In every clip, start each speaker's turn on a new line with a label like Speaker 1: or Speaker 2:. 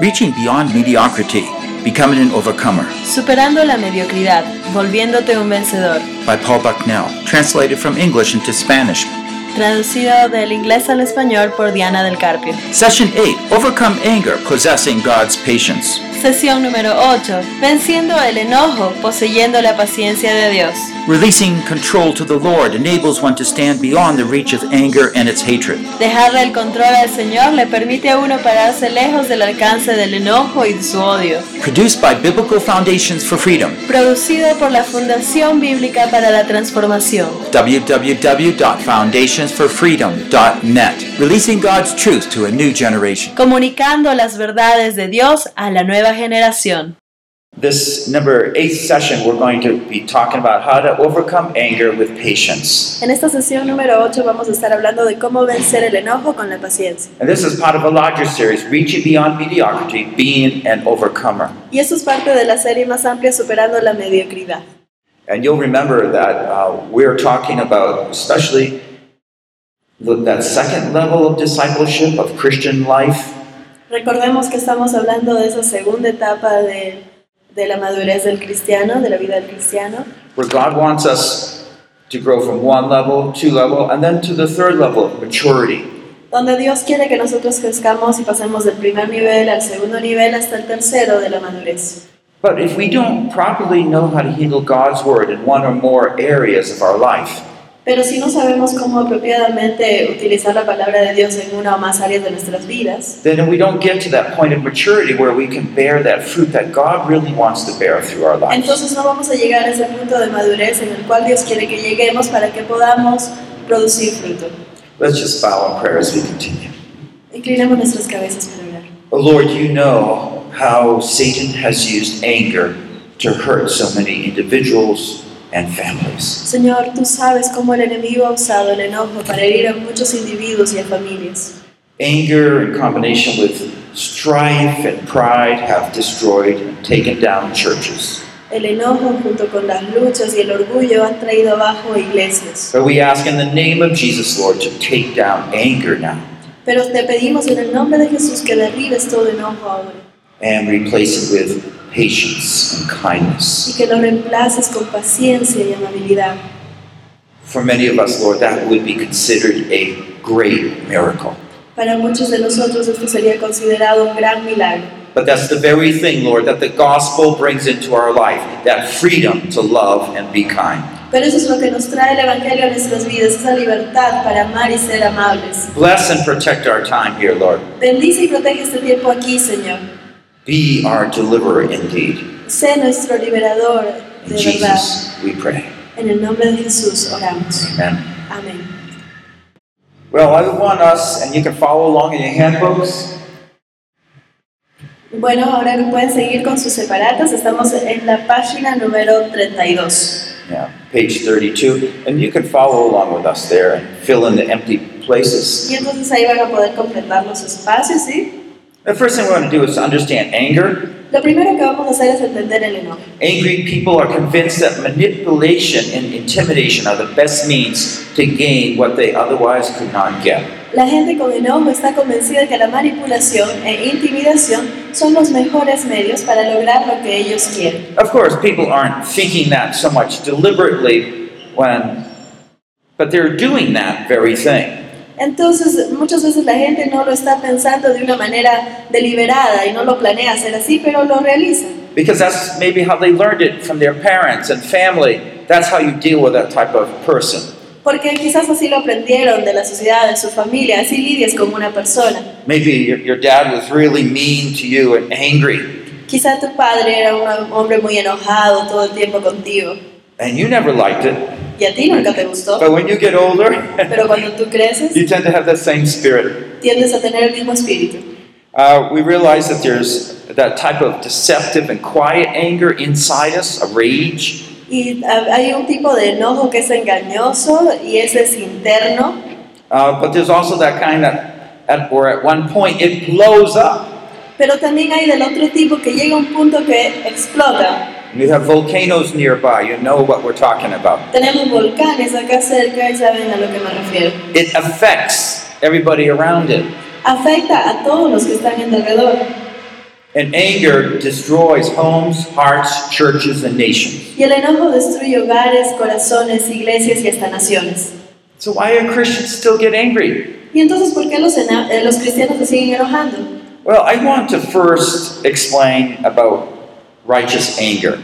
Speaker 1: Reaching Beyond Mediocrity, Becoming an Overcomer
Speaker 2: Superando la mediocridad, volviéndote un vencedor.
Speaker 1: by Paul Bucknell, translated from English into Spanish.
Speaker 2: Traducido del inglés al español por Diana del Carpio.
Speaker 1: Session 8 Overcome Anger, Possessing God's Patience.
Speaker 2: Sesión número 8. Venciendo el enojo, poseyendo la paciencia de Dios.
Speaker 1: Releasing control to the Lord enables one to stand beyond the reach of anger and its hatred.
Speaker 2: Dejarle el control al Señor le permite a uno pararse lejos del alcance del enojo y de su odio.
Speaker 1: Produced by Biblical Foundations for Freedom.
Speaker 2: Producido por la Fundación Bíblica para la Transformación.
Speaker 1: www.foundationsforfreedom.net. Releasing God's truth to a new generation.
Speaker 2: Comunicando las verdades de Dios a la nueva generación.
Speaker 1: This number eight session, we're going to be talking about how to overcome anger with patience.
Speaker 2: En esta sesión número 8 vamos a estar hablando de cómo vencer el enojo con la paciencia.
Speaker 1: And this is part of a larger series, Reaching Beyond Mediocrity, Being an Overcomer.
Speaker 2: Y eso es parte de la serie más amplia Superando la Mediocridad.
Speaker 1: And you'll remember that uh, we're talking about, especially the, that second level of discipleship of Christian life,
Speaker 2: Recordemos que estamos hablando de esa segunda etapa de, de la madurez del cristiano, de la vida del cristiano,
Speaker 1: where God wants us to grow from one level, two level, and then to the third level of maturity.
Speaker 2: donde Dios quiere que nosotros crezcamos y pasemos del primer nivel al segundo nivel hasta el tercero de la madurez.
Speaker 1: But if we don't properly know how to handle God's word in one or more areas of our life,
Speaker 2: Pero si no sabemos cómo apropiadamente utilizar la palabra de Dios en una o más áreas de nuestras vidas,
Speaker 1: then we don't get to that point of maturity where we can bear that fruit that God really wants to bear through our lives.
Speaker 2: entonces no vamos a llegar a ese punto de madurez en el cual Dios quiere que lleguemos para que podamos producir fruto.
Speaker 1: Let's just bow in prayer as we continue.
Speaker 2: Inclinemos nuestras cabezas para orar.
Speaker 1: Oh Lord, you know how Satan has used anger to hurt so many individuals and families.
Speaker 2: Señor, tú sabes cómo el enemigo ha usado el enojo para herir a muchos individuos y a familias.
Speaker 1: Anger in combination with strife and pride have destroyed and taken down churches.
Speaker 2: El enojo junto con las luchas y el orgullo han traído abajo iglesias.
Speaker 1: But we ask in the name of Jesus, Lord, to take down anger now
Speaker 2: Pero te pedimos en el nombre de Jesús que derribes todo enojo ahora
Speaker 1: and replace it with patience and kindness.
Speaker 2: y que lo reemplaces con paciencia y amabilidad.
Speaker 1: For many of us, Lord, that would be considered a great miracle.
Speaker 2: Para muchos de nosotros esto sería considerado un gran milagro.
Speaker 1: But that's the very thing, Lord, that the gospel brings into our life that freedom to love and be kind.
Speaker 2: Pero eso es lo que nos trae el Evangelio a nuestras vidas, esa libertad para amar y ser amables.
Speaker 1: Bless and protect our time here, Lord.
Speaker 2: Bendice y protege este tiempo aquí, Señor.
Speaker 1: Be our deliverer indeed.
Speaker 2: Sé nuestro liberador
Speaker 1: In
Speaker 2: de verdad.
Speaker 1: Jesus, we pray.
Speaker 2: En el nombre de Jesús oramos.
Speaker 1: Amen.
Speaker 2: Amén.
Speaker 1: Well, I want us, and you can follow along in your handbooks.
Speaker 2: Bueno, ahora pueden seguir con sus separatas. Estamos en la página número 32.
Speaker 1: Yeah, page 32. And you can follow along with us there and fill in the empty places.
Speaker 2: Y entonces ahí van a poder completar los espacios, ¿sí?
Speaker 1: The first thing we want to do is to understand anger.
Speaker 2: Lo primero que vamos a hacer es entender el enojo.
Speaker 1: Angry people are convinced that manipulation and intimidation are the best means to gain what they otherwise could not get.
Speaker 2: La gente con enojo está convencida de que la manipulación e intimidación son los mejores medios para lograr lo que ellos quieren.
Speaker 1: Of course, people aren't thinking that so much deliberately when, but they're doing that very thing.
Speaker 2: Entonces, muchas veces la gente no lo está pensando de una manera deliberada y no lo planea hacer así, pero lo realiza.
Speaker 1: Because that's maybe how they learned it from their parents and family. That's how you deal with that type of person.
Speaker 2: Porque quizás así lo aprendieron de la sociedad, de su familia, así lidias con una persona.
Speaker 1: Maybe your, your dad was really mean to you and angry,
Speaker 2: Quizás tu padre era un hombre muy enojado todo el tiempo contigo
Speaker 1: and you never liked it.
Speaker 2: Y a ti nunca te gustó,
Speaker 1: But when you get older,
Speaker 2: pero cuando tú creces
Speaker 1: you tend to have that same spirit.
Speaker 2: tiendes a tener el mismo espíritu.
Speaker 1: Uh, we realize that there's that type of deceptive and quiet anger inside us, a rage.
Speaker 2: Y hay un tipo de enojo que es engañoso y ese es interno,
Speaker 1: Uh, but there's also that kind that, at, where at one point it blows up.
Speaker 2: pero también hay del otro tipo que llega un punto que explota.
Speaker 1: You have volcanoes nearby, you know what we're talking about.
Speaker 2: Tenemos volcanes acá cerca y saben a lo que me refiero.
Speaker 1: It affects everybody around it.
Speaker 2: Afecta a todos los que están en alrededor.
Speaker 1: And anger destroys homes, hearts, churches, and nations.
Speaker 2: Y el enojo destruye hogares, corazones, iglesias y hasta naciones.
Speaker 1: So why do Christians still get angry?
Speaker 2: ¿Y entonces por qué los, eh, los cristianos se siguen enojando?
Speaker 1: Well, I want to first explain about righteous anger.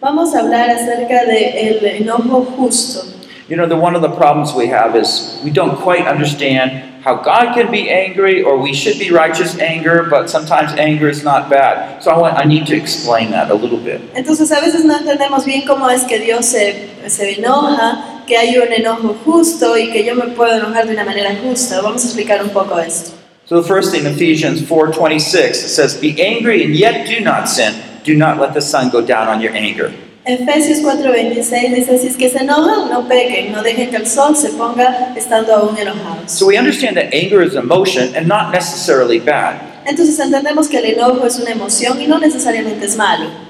Speaker 2: Vamos a hablar acerca del enojo justo.
Speaker 1: You know, the, one of the problems we have is we don't quite understand how God can be angry or we should be righteous anger, but sometimes anger is not bad. So I, want, I need to explain that a little bit.
Speaker 2: Entonces a veces no entendemos bien cómo es que Dios se, se enoja, que hay un enojo justo y que yo me puedo enojar de una manera justa. Vamos a explicar un poco esto.
Speaker 1: So the first thing, Ephesians 4.26, it says, Be angry and yet do not sin. Do not let the sun go down on your anger.
Speaker 2: Efesios 4:26 dice, si es que se enojan, no pequen, no dejen que el sol se ponga estando aún enojados.
Speaker 1: So we understand that anger is emotion and not necessarily bad.
Speaker 2: Entonces entendemos que el enojo es una emoción y no necesariamente es malo.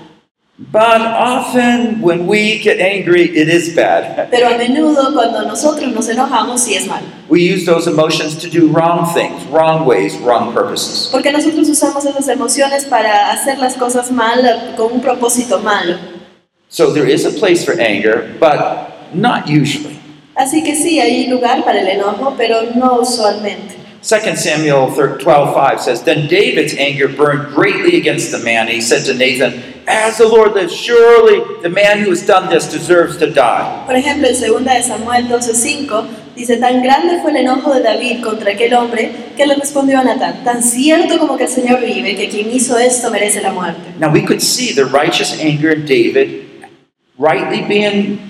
Speaker 1: But often when we get angry, it is bad.
Speaker 2: Pero a menudo cuando nosotros nos enojamos sí es malo.
Speaker 1: We use those emotions to do wrong things, wrong ways, wrong purposes.
Speaker 2: Porque nosotros usamos esas emociones para hacer las cosas mal con un propósito malo.
Speaker 1: So there is a place for anger, but not usually.
Speaker 2: Así que sí, hay lugar para el enojo, pero no usualmente.
Speaker 1: 2 Samuel 12:5 says, Then David's anger burned greatly against the man. He said to Nathan, As the Lord lives, surely the man who has done this deserves to die.
Speaker 2: Por ejemplo, en 2 de Samuel 12:5 dice, tan grande fue el enojo de David contra aquel hombre que le respondió a Natán, tan cierto como que el Señor vive, que quien hizo esto merece la muerte.
Speaker 1: Now we could see the righteous anger in David rightly being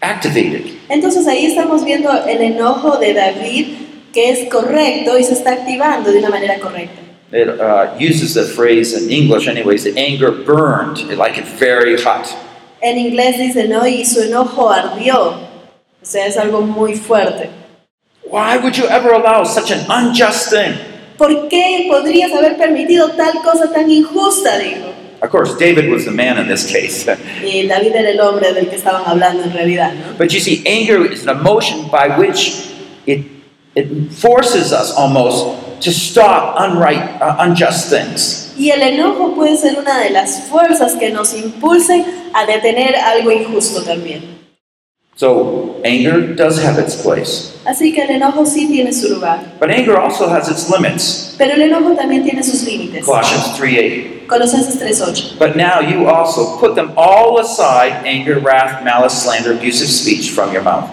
Speaker 1: activated.
Speaker 2: Entonces ahí estamos viendo el enojo de David que es correcto y se está activando de una manera correcta.
Speaker 1: It uh, uses the phrase in English, anyways, the anger burned, like it's very hot.
Speaker 2: En inglés dice, no, y su enojo ardió. O sea, es algo muy fuerte.
Speaker 1: Why would you ever allow such an unjust thing?
Speaker 2: ¿Por qué podrías haber permitido tal cosa tan injusta? Dijo.
Speaker 1: Of course, David was the man in this case.
Speaker 2: Y David era el hombre del que estaban hablando en realidad, ¿no?
Speaker 1: But you see, anger is an emotion by which it, it forces us almost to stop unright, uh, unjust things.
Speaker 2: Y el enojo puede ser una de las fuerzas que nos impulsen a detener algo injusto también.
Speaker 1: So anger does have its place.
Speaker 2: Así que el enojo sí tiene su lugar.
Speaker 1: But anger also has its limits.
Speaker 2: Pero el enojo también tiene sus límites.
Speaker 1: Colossians 3.8.
Speaker 2: Colosenses 3.8.
Speaker 1: But now you also put them all aside, anger, wrath, malice, slander, abusive speech from your mouth.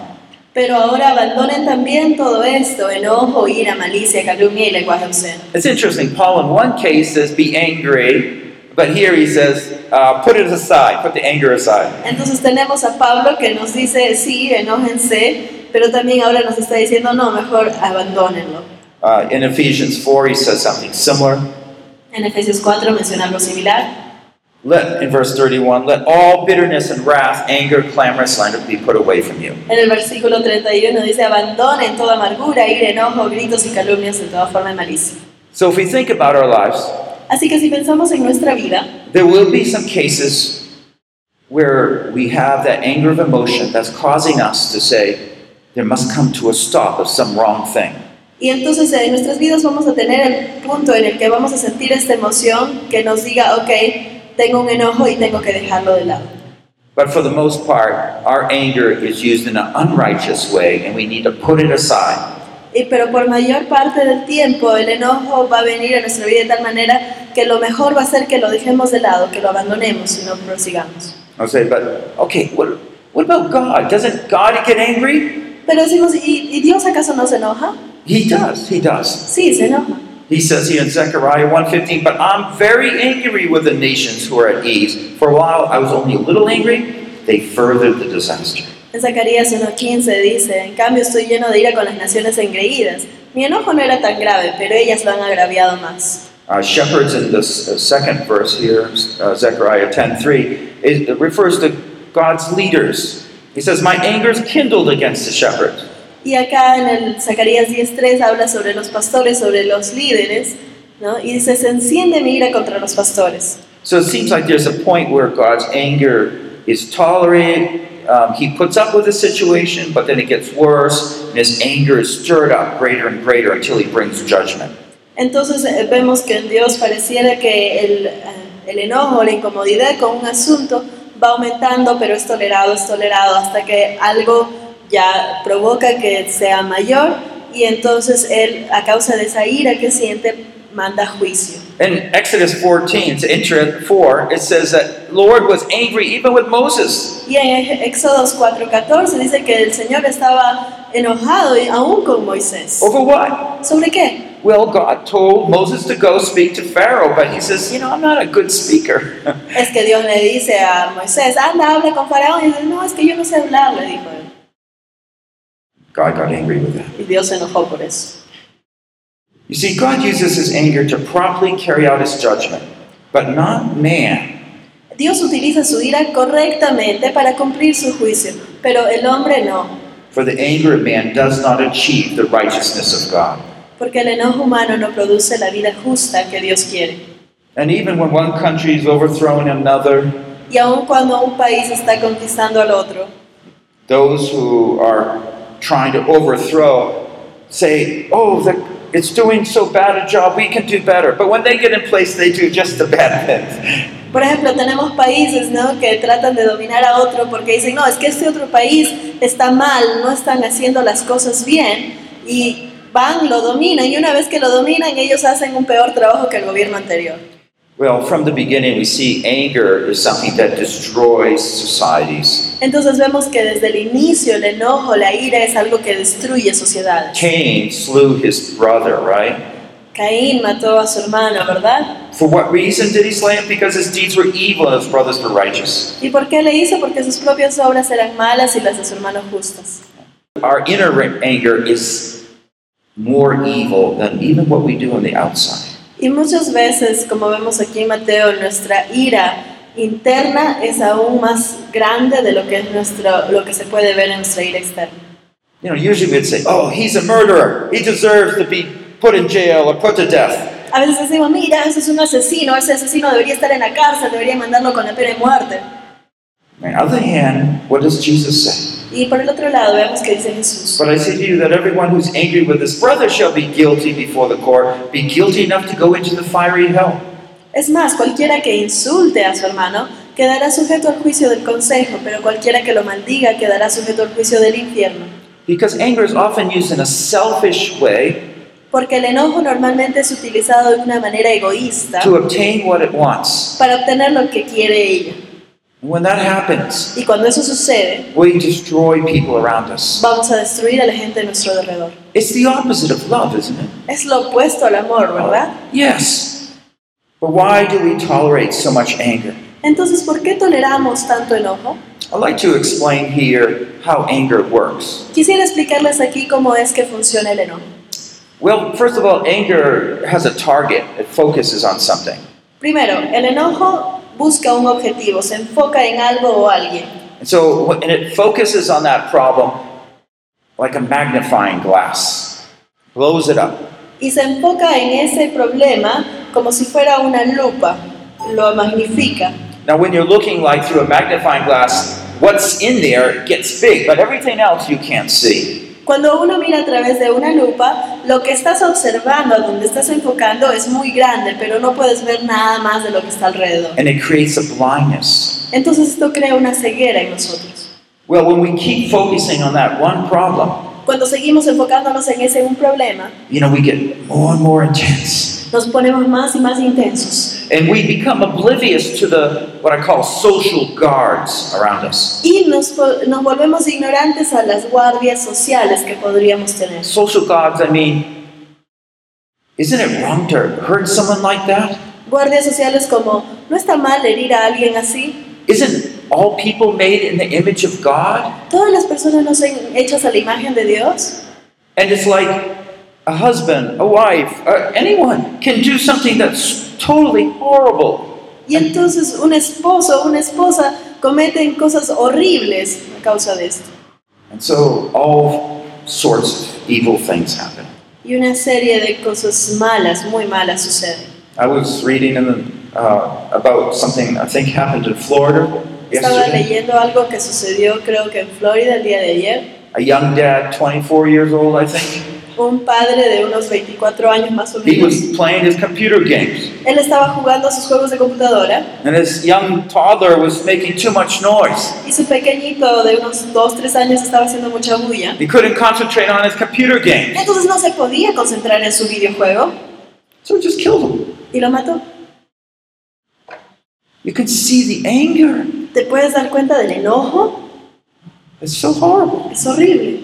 Speaker 2: Pero ahora abandonen también todo esto, enojo, ira, malicia, calumnia y lenguaje obsceno.
Speaker 1: It's interesting. Paul, in one case, says, be angry, but here he says, uh, put it aside, put the anger aside.
Speaker 2: Entonces tenemos a Pablo que nos dice, sí, enójense, pero también ahora nos está diciendo, no, mejor abandónenlo.
Speaker 1: Uh, in Ephesians 4, he says something similar.
Speaker 2: En Efesios 4 menciona algo similar.
Speaker 1: Let, in verse 31, let all bitterness and wrath, anger, clamor, slander be put away from you.
Speaker 2: En el versículo 31 dice, abandonen toda amargura, ira, enojo, gritos y calumnias de toda forma de malicia.
Speaker 1: So if we think about our lives,
Speaker 2: Así que si pensamos en nuestra vida,
Speaker 1: there will be some cases where we have that anger of emotion that's causing us to say, there must come to a stop of some wrong thing.
Speaker 2: y entonces en nuestras vidas vamos a tener el punto en el que vamos a sentir esta emoción que nos diga, ok, tengo un enojo y tengo que dejarlo de lado.
Speaker 1: But for the most part, our anger is used in an unrighteous way, and we need to put it aside.
Speaker 2: Y, pero por mayor parte del tiempo el enojo va a venir a nuestra vida de tal manera que lo mejor va a ser que lo dejemos de lado, que lo abandonemos y no prosigamos.
Speaker 1: I'll say, but okay, what, what about God? Doesn't God get angry?
Speaker 2: Pero decimos, ¿y, y Dios acaso no se enoja?
Speaker 1: He does, he does.
Speaker 2: Sí, se enoja.
Speaker 1: He says here in Zechariah 1:15, but I'm very angry with the nations who are at ease. For a while I was only a little angry, they furthered the disaster.
Speaker 2: En Zacarías 1.15 dice, en cambio estoy lleno de ira con las naciones engreídas. Mi enojo no era tan grave, pero ellas lo han agraviado más.
Speaker 1: Uh, shepherds in this uh, second verse here, uh, Zechariah 10:3, it, it refers to God's leaders. He says, "My anger is kindled against the shepherds."
Speaker 2: Y acá en el Zacarías 10.3 habla sobre los pastores, sobre los líderes, ¿no? Y dice, se enciende mi ira contra los pastores.
Speaker 1: So it seems like there's a point where God's anger is tolerated. Um, he puts up with the situation, but then it gets worse, and his anger is stirred up greater and greater until he brings judgment.
Speaker 2: Entonces eh, vemos que en Dios pareciera que el, eh, el enojo, la incomodidad con un asunto va aumentando, pero es tolerado, es tolerado, hasta que algo ya provoca que sea mayor y entonces él, a causa de esa ira que siente, manda juicio.
Speaker 1: In Exodus 14, it's inter- 4, it says that Lord was angry even with Moses.
Speaker 2: Y en Éxodos 4:14 dice que el Señor estaba enojado y aún con Moisés.
Speaker 1: Over what?
Speaker 2: ¿Sobre qué?
Speaker 1: Well, God told Moses to go speak to Pharaoh, but he says, you know, I'm not a good speaker.
Speaker 2: Es que Dios le dice a Moisés, anda, habla con Faraón. Y dice, no, es que yo no sé hablar, le dijo él.
Speaker 1: God got angry with that.
Speaker 2: Y Dios se enojó por eso.
Speaker 1: You see, God uses his anger to promptly carry out his judgment, but not man.
Speaker 2: Dios utiliza su ira correctamente para cumplir su juicio, pero el hombre no,
Speaker 1: For the anger of man does not achieve the righteousness of God.
Speaker 2: porque el enojo humano no produce la vida justa que Dios quiere.
Speaker 1: And even when one country is overthrowing another,
Speaker 2: Y aun cuando un país está conquistando al otro,
Speaker 1: those who are trying to overthrow say, oh, it's doing so bad a job, we can do better. But when they get in place, they do just the bad things.
Speaker 2: por ejemplo, tenemos países ¿no? que tratan de dominar a otro porque dicen, no, es que este otro país está mal, no están haciendo las cosas bien, y van, lo dominan, y una vez que lo dominan, ellos hacen un peor trabajo que el gobierno anterior.
Speaker 1: Well, from the beginning, we see anger is something that destroys societies.
Speaker 2: Entonces vemos que desde el inicio el enojo, la ira es algo que destruye sociedades.
Speaker 1: Cain slew his brother, right?
Speaker 2: Caín mató a su hermano, ¿verdad?
Speaker 1: For what reason did he slay him? Because his deeds were evil and his brothers were righteous.
Speaker 2: ¿Y por qué le hizo? Porque sus propias obras eran malas y las de su hermano justas.
Speaker 1: Our inner anger is more evil than even what we do on the outside.
Speaker 2: Y muchas veces, como vemos aquí en Mateo, nuestra ira interna es aún más grande de lo que, es nuestro, lo que se puede ver en nuestra ira externa.
Speaker 1: You know, usually we'd say, oh, he's a murderer. He deserves to be put in jail or put to death.
Speaker 2: A veces decimos, mira, ese es un asesino, ese asesino debería estar en la cárcel, debería mandarlo con la pena de muerte.
Speaker 1: On the other hand, what does Jesus say?
Speaker 2: Y por el otro lado, vemos que dice Jesús.
Speaker 1: But I say to you that everyone who's angry with his brother shall be guilty before the court, be guilty enough to go into the fiery hell.
Speaker 2: Es más, cualquiera que insulte a su hermano quedará sujeto al juicio del consejo, pero cualquiera que lo maldiga quedará sujeto al juicio del infierno.
Speaker 1: Because anger is often used in a selfish way
Speaker 2: Porque el enojo normalmente es utilizado de una manera egoísta
Speaker 1: to obtain what it wants.
Speaker 2: para obtener lo que quiere ella.
Speaker 1: When that happens,
Speaker 2: Y cuando eso sucede,
Speaker 1: we destroy people around us.
Speaker 2: vamos a destruir a la gente de nuestro alrededor.
Speaker 1: It's the opposite of love, isn't it?
Speaker 2: Es lo opuesto al amor, ¿verdad?
Speaker 1: Uh, yes. But why do we tolerate so much anger?
Speaker 2: Entonces, ¿por qué toleramos tanto enojo?
Speaker 1: I'd like to explain here how anger works.
Speaker 2: Quisiera explicarles aquí cómo es que funciona el enojo.
Speaker 1: Well, first of all, anger has a target, it focuses on something.
Speaker 2: Primero, el enojo busca un objetivo, se enfoca en algo o alguien.
Speaker 1: And so, and it focuses on that problem like a magnifying glass, blows it up.
Speaker 2: Y se enfoca en ese problema como si fuera una lupa, lo magnifica.
Speaker 1: Now, when you're looking like through a magnifying glass, what's in there gets big, but everything else you can't see.
Speaker 2: Cuando uno mira a través de una lupa, lo que estás observando, a donde estás enfocando, es muy grande, pero no puedes ver nada más de lo que está alrededor.
Speaker 1: And it creates a blindness.
Speaker 2: Entonces esto crea una ceguera en nosotros.
Speaker 1: Well, when we keep focusing on that one problem,
Speaker 2: Cuando seguimos enfocándonos en ese un problema,
Speaker 1: you know, we get more and more intense.
Speaker 2: Nos ponemos más y más intensos.
Speaker 1: And we become oblivious to the, what I call social guards around us.
Speaker 2: Y nos, nos volvemos ignorantes a las guardias sociales que podríamos tener.
Speaker 1: Social guards, I mean, isn't it wrong to hurt someone like that?
Speaker 2: Guardias sociales como, ¿no está mal herir a alguien así?
Speaker 1: Isn't all people made in the image of God?
Speaker 2: ¿Todas las personas no son hechas a la imagen de Dios?
Speaker 1: And it's like a husband, a wife, anyone can do something that's totally horrible.
Speaker 2: Y entonces un esposo o una esposa cometen cosas horribles a causa de esto.
Speaker 1: And so all sorts of evil things happen.
Speaker 2: Y una serie de cosas malas, muy malas suceden.
Speaker 1: I was reading in the, uh, about something I think happened in Florida
Speaker 2: Estaba
Speaker 1: yesterday.
Speaker 2: leyendo algo que sucedió creo que en Florida el día de ayer.
Speaker 1: A young dad, 24 years old, I think,
Speaker 2: Un padre de unos 24 años más o
Speaker 1: He
Speaker 2: menos.
Speaker 1: was playing his computer games,
Speaker 2: Él estaba jugando a sus juegos de computadora
Speaker 1: and his young toddler was making too much noise.
Speaker 2: y su pequeñito de unos 2-3 años estaba haciendo mucha bulla.
Speaker 1: He couldn't concentrate on his computer games,
Speaker 2: Entonces no se podía concentrar en su videojuego
Speaker 1: so he just killed him.
Speaker 2: y lo mató.
Speaker 1: You can see the anger.
Speaker 2: ¿Te puedes dar cuenta del enojo?
Speaker 1: It's so horrible.
Speaker 2: Es horrible.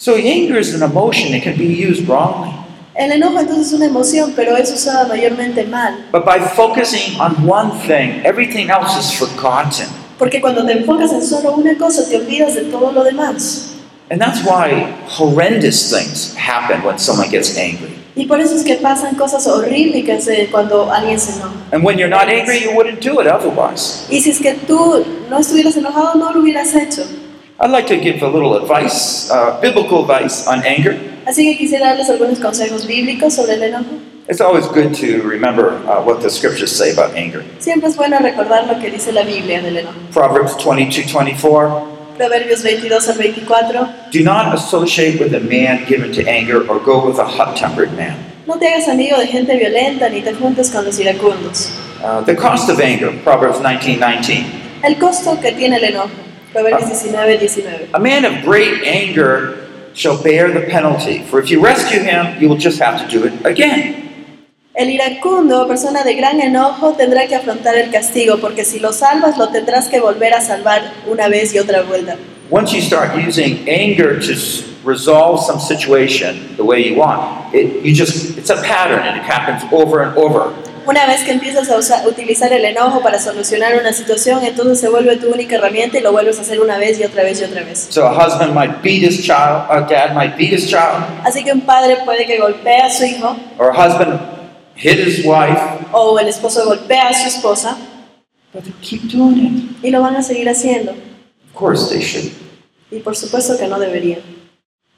Speaker 1: So anger is an emotion. It can be used wrongly.
Speaker 2: El enojo entonces es una emoción, pero es usada mayormente mal.
Speaker 1: But by focusing on one thing, everything else is forgotten.
Speaker 2: Porque cuando te enfocas en solo una cosa, te olvidas de todo lo demás.
Speaker 1: And that's why horrendous things happen when someone gets angry.
Speaker 2: Y por eso es que pasan cosas horríficas eh, cuando alguien se enoja.
Speaker 1: And when you're not angry, you wouldn't do it otherwise.
Speaker 2: Y si es que tú no estuvieras enojado, no lo hubieras hecho.
Speaker 1: I'd like to give a little advice, uh, biblical advice on anger.
Speaker 2: Así que quisiera darles algunos consejos bíblicos sobre el enojo.
Speaker 1: It's always good to remember uh, what the scriptures say about anger.
Speaker 2: Siempre es bueno recordar lo que dice la Biblia del enojo.
Speaker 1: Proverbs 22 24.
Speaker 2: Proverbios 22 al 24.
Speaker 1: Do not associate with a man given to anger or go with a hot tempered man.
Speaker 2: No te hagas amigo de gente violenta ni te juntes con los iracundos.
Speaker 1: Uh, the cost of anger, Proverbs 19 19.
Speaker 2: El costo que tiene el enojo. Proverbios 19, 19.
Speaker 1: A man of great anger shall bear the penalty, for if you rescue him, you will just have to do it again.
Speaker 2: El iracundo, persona de gran enojo, tendrá que afrontar el castigo, porque si lo salvas, lo tendrás que volver a salvar una vez y otra vuelta.
Speaker 1: Once you start using anger to resolve some situation the way you want, it, you just, it's a pattern and it happens over and over.
Speaker 2: Una vez que empiezas a usa- utilizar el enojo para solucionar una situación, entonces se vuelve tu única herramienta y lo vuelves a hacer una vez y otra vez y otra vez.
Speaker 1: So a husband might beat his child, a dad might beat his child,
Speaker 2: Así que un padre puede que golpee a su hijo,
Speaker 1: or a husband hit his wife,
Speaker 2: o el esposo golpea a su esposa,
Speaker 1: but they keep doing it.
Speaker 2: y lo van a seguir haciendo.
Speaker 1: Of course they should.
Speaker 2: Y por supuesto que no deberían.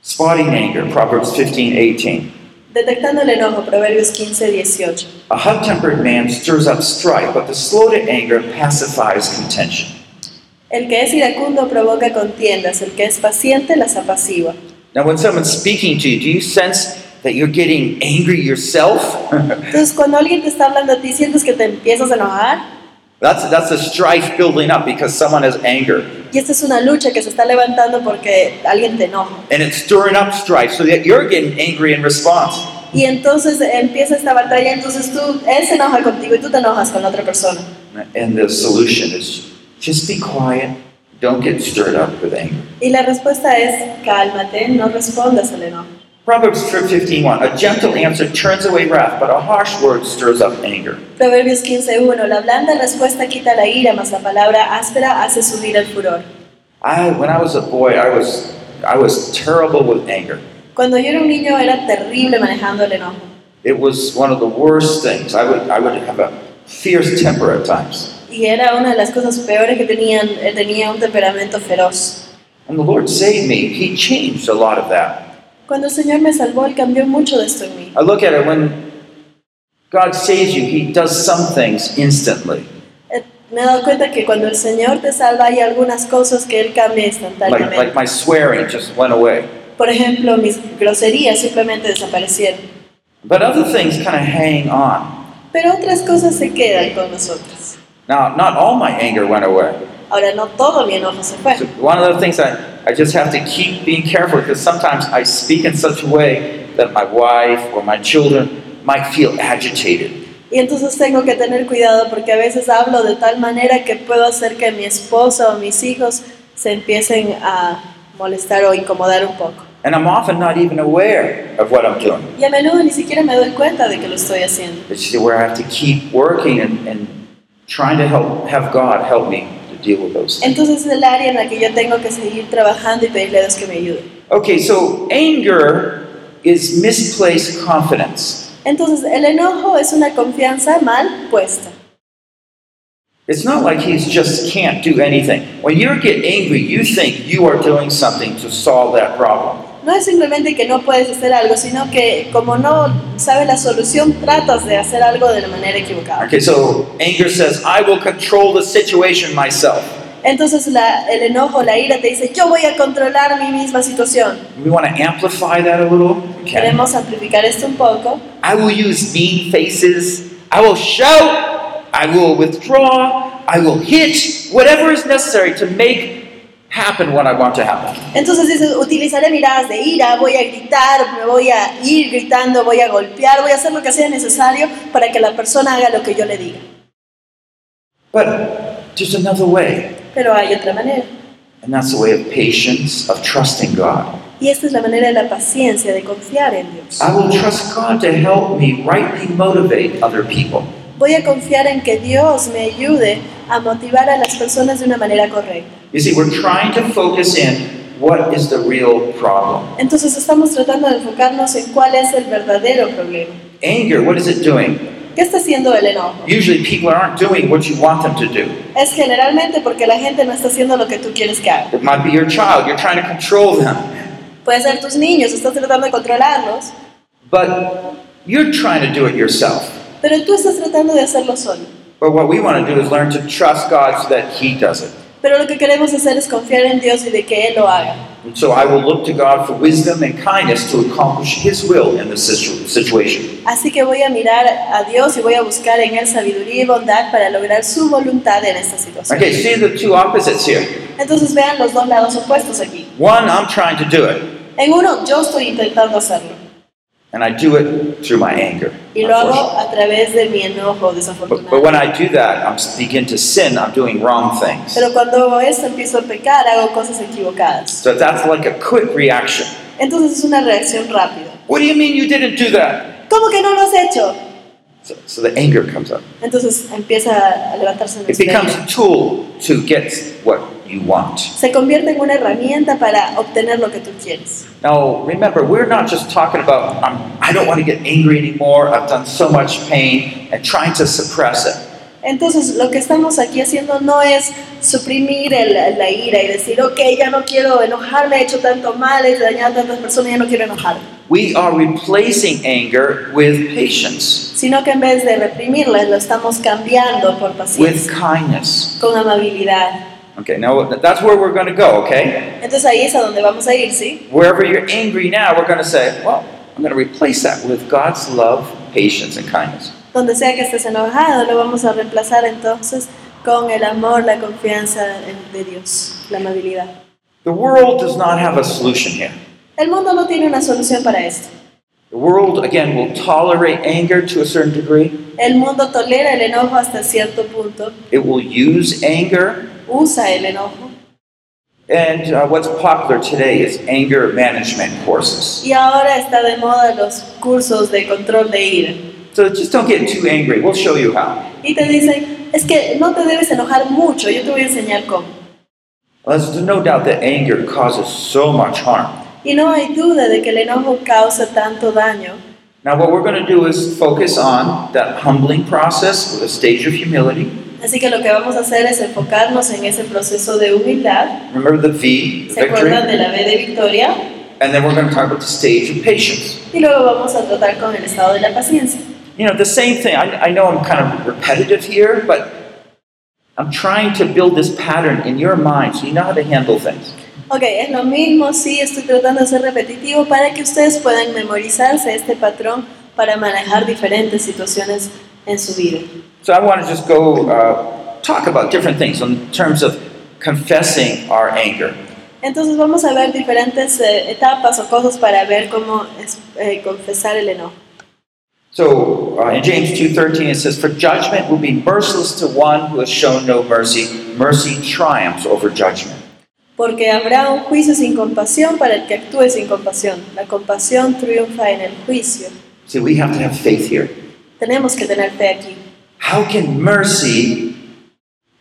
Speaker 1: Spotting anger, Proverbs 15 18.
Speaker 2: Detectando el enojo, Proverbios 15, 18.
Speaker 1: A hot tempered man stirs up strife, but the slow to anger pacifies contention.
Speaker 2: El que es iracundo provoca contiendas, el que es paciente las apacigua.
Speaker 1: Now, when someone's speaking to you, do you sense that you're getting angry yourself?
Speaker 2: Entonces, cuando alguien te está hablando a ti, sientes que te empiezas a enojar.
Speaker 1: That's, that's a strife building up because someone has anger.
Speaker 2: Y esta es una lucha que se está levantando porque alguien te enoja.
Speaker 1: And it's stirring up strife so that you're getting angry in response.
Speaker 2: Y entonces empieza esta batalla, entonces tú, él se enoja contigo y tú te enojas con la otra persona.
Speaker 1: And the solution is just be quiet, don't get stirred up with anger.
Speaker 2: Y la respuesta es, cálmate, no respondas al enojo.
Speaker 1: Proverbs 15:1 A gentle answer turns away wrath, but a harsh word stirs up anger.
Speaker 2: Proverbios 15.1, la blanda respuesta quita la ira, mas la palabra áspera hace subir el furor.
Speaker 1: I, when I was a boy, I was, I was terrible with anger.
Speaker 2: Cuando yo era un niño era terrible manejando el enojo.
Speaker 1: It was one of the worst things. I would, I would have a fierce temper at times.
Speaker 2: Y era una de las cosas peores que tenían, eh, tenía un temperamento feroz.
Speaker 1: And the Lord saved me. He changed a lot of that.
Speaker 2: Cuando el Señor me salvó, Él cambió mucho de esto en mí.
Speaker 1: I look at it when God saves you, He does some things instantly.
Speaker 2: Eh, Me he dado cuenta que cuando el Señor te salva hay algunas cosas que Él cambia
Speaker 1: Like,
Speaker 2: instantáneamente.
Speaker 1: like my swearing just went away.
Speaker 2: Por ejemplo, mis groserías simplemente desaparecieron.
Speaker 1: But other things kind of hang on.
Speaker 2: Pero otras cosas se quedan con nosotros.
Speaker 1: Now, not all my anger went away.
Speaker 2: Ahora, no todo mi enojo se fue.
Speaker 1: So one of the things I, I just have to keep being careful because sometimes I speak in such a way that my wife or my children might feel agitated.
Speaker 2: Y entonces tengo que tener cuidado porque a veces hablo de tal manera que puedo hacer que mi esposa o mis hijos se empiecen a molestar o incomodar un poco.
Speaker 1: And I'm often not even aware of what I'm doing.
Speaker 2: Y a menudo ni siquiera me doy cuenta de que lo estoy haciendo.
Speaker 1: It's where I have to keep working and, and trying to help have God help me deal with those things.
Speaker 2: Entonces es el área en la que yo tengo que seguir trabajando y pedirle a Dios que me ayude.
Speaker 1: Okay, so anger is misplaced confidence.
Speaker 2: Entonces el enojo es una confianza mal puesta.
Speaker 1: It's not like he just can't do anything. When you get angry, you think you are doing something to solve that problem.
Speaker 2: No es simplemente que no puedes hacer algo, sino que como no sabes la solución, tratas de hacer algo de la manera equivocada.
Speaker 1: Okay, so anger says, I will control the situation myself.
Speaker 2: Entonces la- el enojo, la ira te dice, yo voy a controlar mi misma situación.
Speaker 1: We want to amplify that a little. Okay.
Speaker 2: Queremos amplificar esto un poco.
Speaker 1: I will use mean faces. I will shout. I will withdraw. I will hit. Whatever is necessary to make happen what I want to happen.
Speaker 2: Entonces dices, utilizaré miradas de ira, voy a gritar, me voy a ir gritando, voy a golpear, voy a hacer lo que sea necesario para que la persona haga lo que yo le diga.
Speaker 1: But there's another way,
Speaker 2: Pero hay otra manera.
Speaker 1: and that's the way of patience, of trusting God.
Speaker 2: Y esta es la manera de la paciencia, de confiar en Dios.
Speaker 1: I will trust God to help me rightly motivate other people.
Speaker 2: Voy a confiar en que Dios me ayude a motivar a las personas de una manera correcta.
Speaker 1: You see, we're trying to focus in what is the real problem.
Speaker 2: Entonces estamos tratando de enfocarnos en cuál es el verdadero problema.
Speaker 1: Anger, what is it doing?
Speaker 2: ¿Qué está haciendo el enojo?
Speaker 1: Usually people aren't doing what you want them to do.
Speaker 2: Es generalmente porque la gente no está haciendo lo que tú quieres que haga.
Speaker 1: It might be your child, you're trying to control them.
Speaker 2: Puede ser tus niños, estás tratando de controlarlos,
Speaker 1: But you're trying to do it yourself.
Speaker 2: pero tú estás tratando de hacerlo solo.
Speaker 1: But what we want to do is learn to trust God so that He does it.
Speaker 2: Pero lo que queremos hacer es confiar en Dios y de que Él lo haga.
Speaker 1: And so I will look to God for wisdom and kindness to accomplish His will in this situ- situation.
Speaker 2: Así que voy a mirar a Dios y voy a buscar en Él sabiduría y bondad para lograr su voluntad en esta situación.
Speaker 1: Okay, see the two opposites here.
Speaker 2: Entonces vean los dos lados opuestos aquí.
Speaker 1: One, I'm trying to do it,
Speaker 2: En uno, yo estoy intentando hacerlo
Speaker 1: and I do it through my anger.
Speaker 2: y lo hago a través de mi enojo,
Speaker 1: But, but when. I do that, I'm begin to sin. I'm doing wrong things.
Speaker 2: Pero cuando hago esto, empiezo a pecar, hago cosas equivocadas.
Speaker 1: So that's like a quick reaction.
Speaker 2: Entonces es una reacción rápida.
Speaker 1: What do you mean you didn't do that?
Speaker 2: ¿Cómo que no lo has hecho?
Speaker 1: So, so the anger comes up.
Speaker 2: Entonces empieza a levantarse en
Speaker 1: It becomes a tool to get what you want.
Speaker 2: Se convierte en una herramienta para obtener lo que tú quieres.
Speaker 1: Now, remember, we're not just talking about, um, I don't want to get angry anymore, I've done so much pain, and trying to suppress it.
Speaker 2: Entonces, lo que estamos aquí haciendo no es suprimir el- la ira y decir, ok, ya no quiero enojarme, he hecho tanto mal, he dañado a tantas personas, ya no quiero enojarme.
Speaker 1: We are replacing anger with patience,
Speaker 2: Sino que en vez de reprimirla, lo estamos cambiando por
Speaker 1: with
Speaker 2: paciencia,
Speaker 1: kindness.
Speaker 2: con amabilidad.
Speaker 1: Okay, now that's where we're going to go, okay?
Speaker 2: Entonces ahí es a donde vamos a ir, ¿sí?
Speaker 1: Wherever you're angry now, we're going to say, well, I'm going to replace that with God's love, patience, and kindness.
Speaker 2: Donde sea que estés enojado, lo vamos a reemplazar entonces con el amor, la confianza de Dios, la amabilidad.
Speaker 1: The world does not have a solution here.
Speaker 2: El mundo no tiene una solución para esto.
Speaker 1: The world, again, will tolerate anger to a certain degree.
Speaker 2: El mundo tolera el enojo hasta cierto punto,
Speaker 1: It will use anger.
Speaker 2: usa el enojo
Speaker 1: And uh, what's popular today is anger management courses.
Speaker 2: y ahora está de moda los cursos de control de ira.
Speaker 1: So just don't get too angry. We'll show you how.
Speaker 2: Y te dicen, es que no te debes enojar mucho, yo te voy a enseñar cómo.
Speaker 1: Well, there's no doubt that anger causes so much harm.
Speaker 2: Y no hay duda de que el enojo causa tanto daño.
Speaker 1: Now, what we're going to do is focus on that humbling process the stage of humility.
Speaker 2: Así que lo que vamos a hacer es enfocarnos en ese proceso de humildad.
Speaker 1: Remember the V, the
Speaker 2: ¿Se acuerdan
Speaker 1: victory?
Speaker 2: de la B de victoria?
Speaker 1: And then we're going to talk about the stage of patience.
Speaker 2: Y luego vamos a tratar con el estado de la paciencia.
Speaker 1: You know, the same thing. I, I know I'm kind of repetitive here, but I'm trying to build this pattern in your mind so you know how to handle things.
Speaker 2: Ok, es lo mismo, sí, estoy tratando de ser repetitivo para que ustedes puedan memorizarse este patrón para manejar diferentes situaciones en su vida.
Speaker 1: So I want to just go uh, talk about different things in terms of confessing our anger.
Speaker 2: Entonces vamos a ver diferentes eh, etapas o cosas para ver cómo eh, confesar el enojo.
Speaker 1: So uh, in James 2:13 it says, "For judgment will be merciless to one who has shown no mercy. Mercy triumphs over judgment."
Speaker 2: Porque habrá un juicio sin compasión para el que actúe sin compasión. La compasión triunfa en el juicio.
Speaker 1: See, we have to have faith here.
Speaker 2: Tenemos que tener fe aquí.
Speaker 1: How can mercy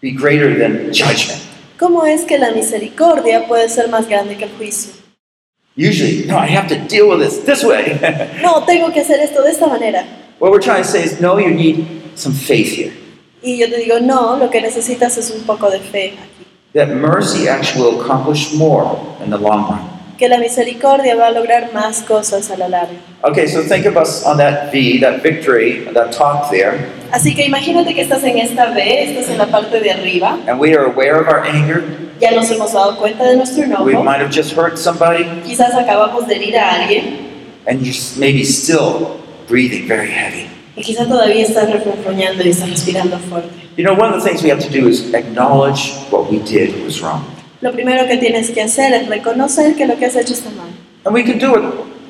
Speaker 1: be greater than judgment?
Speaker 2: ¿Cómo es que la misericordia puede ser más grande que el juicio?
Speaker 1: Usually, no, I have to deal with this this way.
Speaker 2: No, tengo que hacer esto de esta manera.
Speaker 1: what we're trying to say is, no, you need some faith here.
Speaker 2: Y yo te digo, no, lo que necesitas es un poco de fe aquí.
Speaker 1: That mercy actually will accomplish more in the long run.
Speaker 2: que la misericordia va a lograr más cosas a la larga.
Speaker 1: Okay, so think of us on that V, that victory, that top there,
Speaker 2: Así que imagínate que estás en esta B, estás en la parte de arriba,
Speaker 1: and we are aware of our anger.
Speaker 2: Ya nos hemos dado cuenta de nuestro
Speaker 1: We
Speaker 2: enojo,
Speaker 1: might have just hurt somebody,
Speaker 2: quizás acabamos de herir a alguien
Speaker 1: and you're maybe still breathing very heavy.
Speaker 2: y quizás todavía estás refunfuñando y estás respirando fuerte.
Speaker 1: You know, one of the things we have to do is acknowledge what we did was wrong.
Speaker 2: Lo primero que tienes que hacer es reconocer que lo que has hecho está mal.
Speaker 1: And we can do it,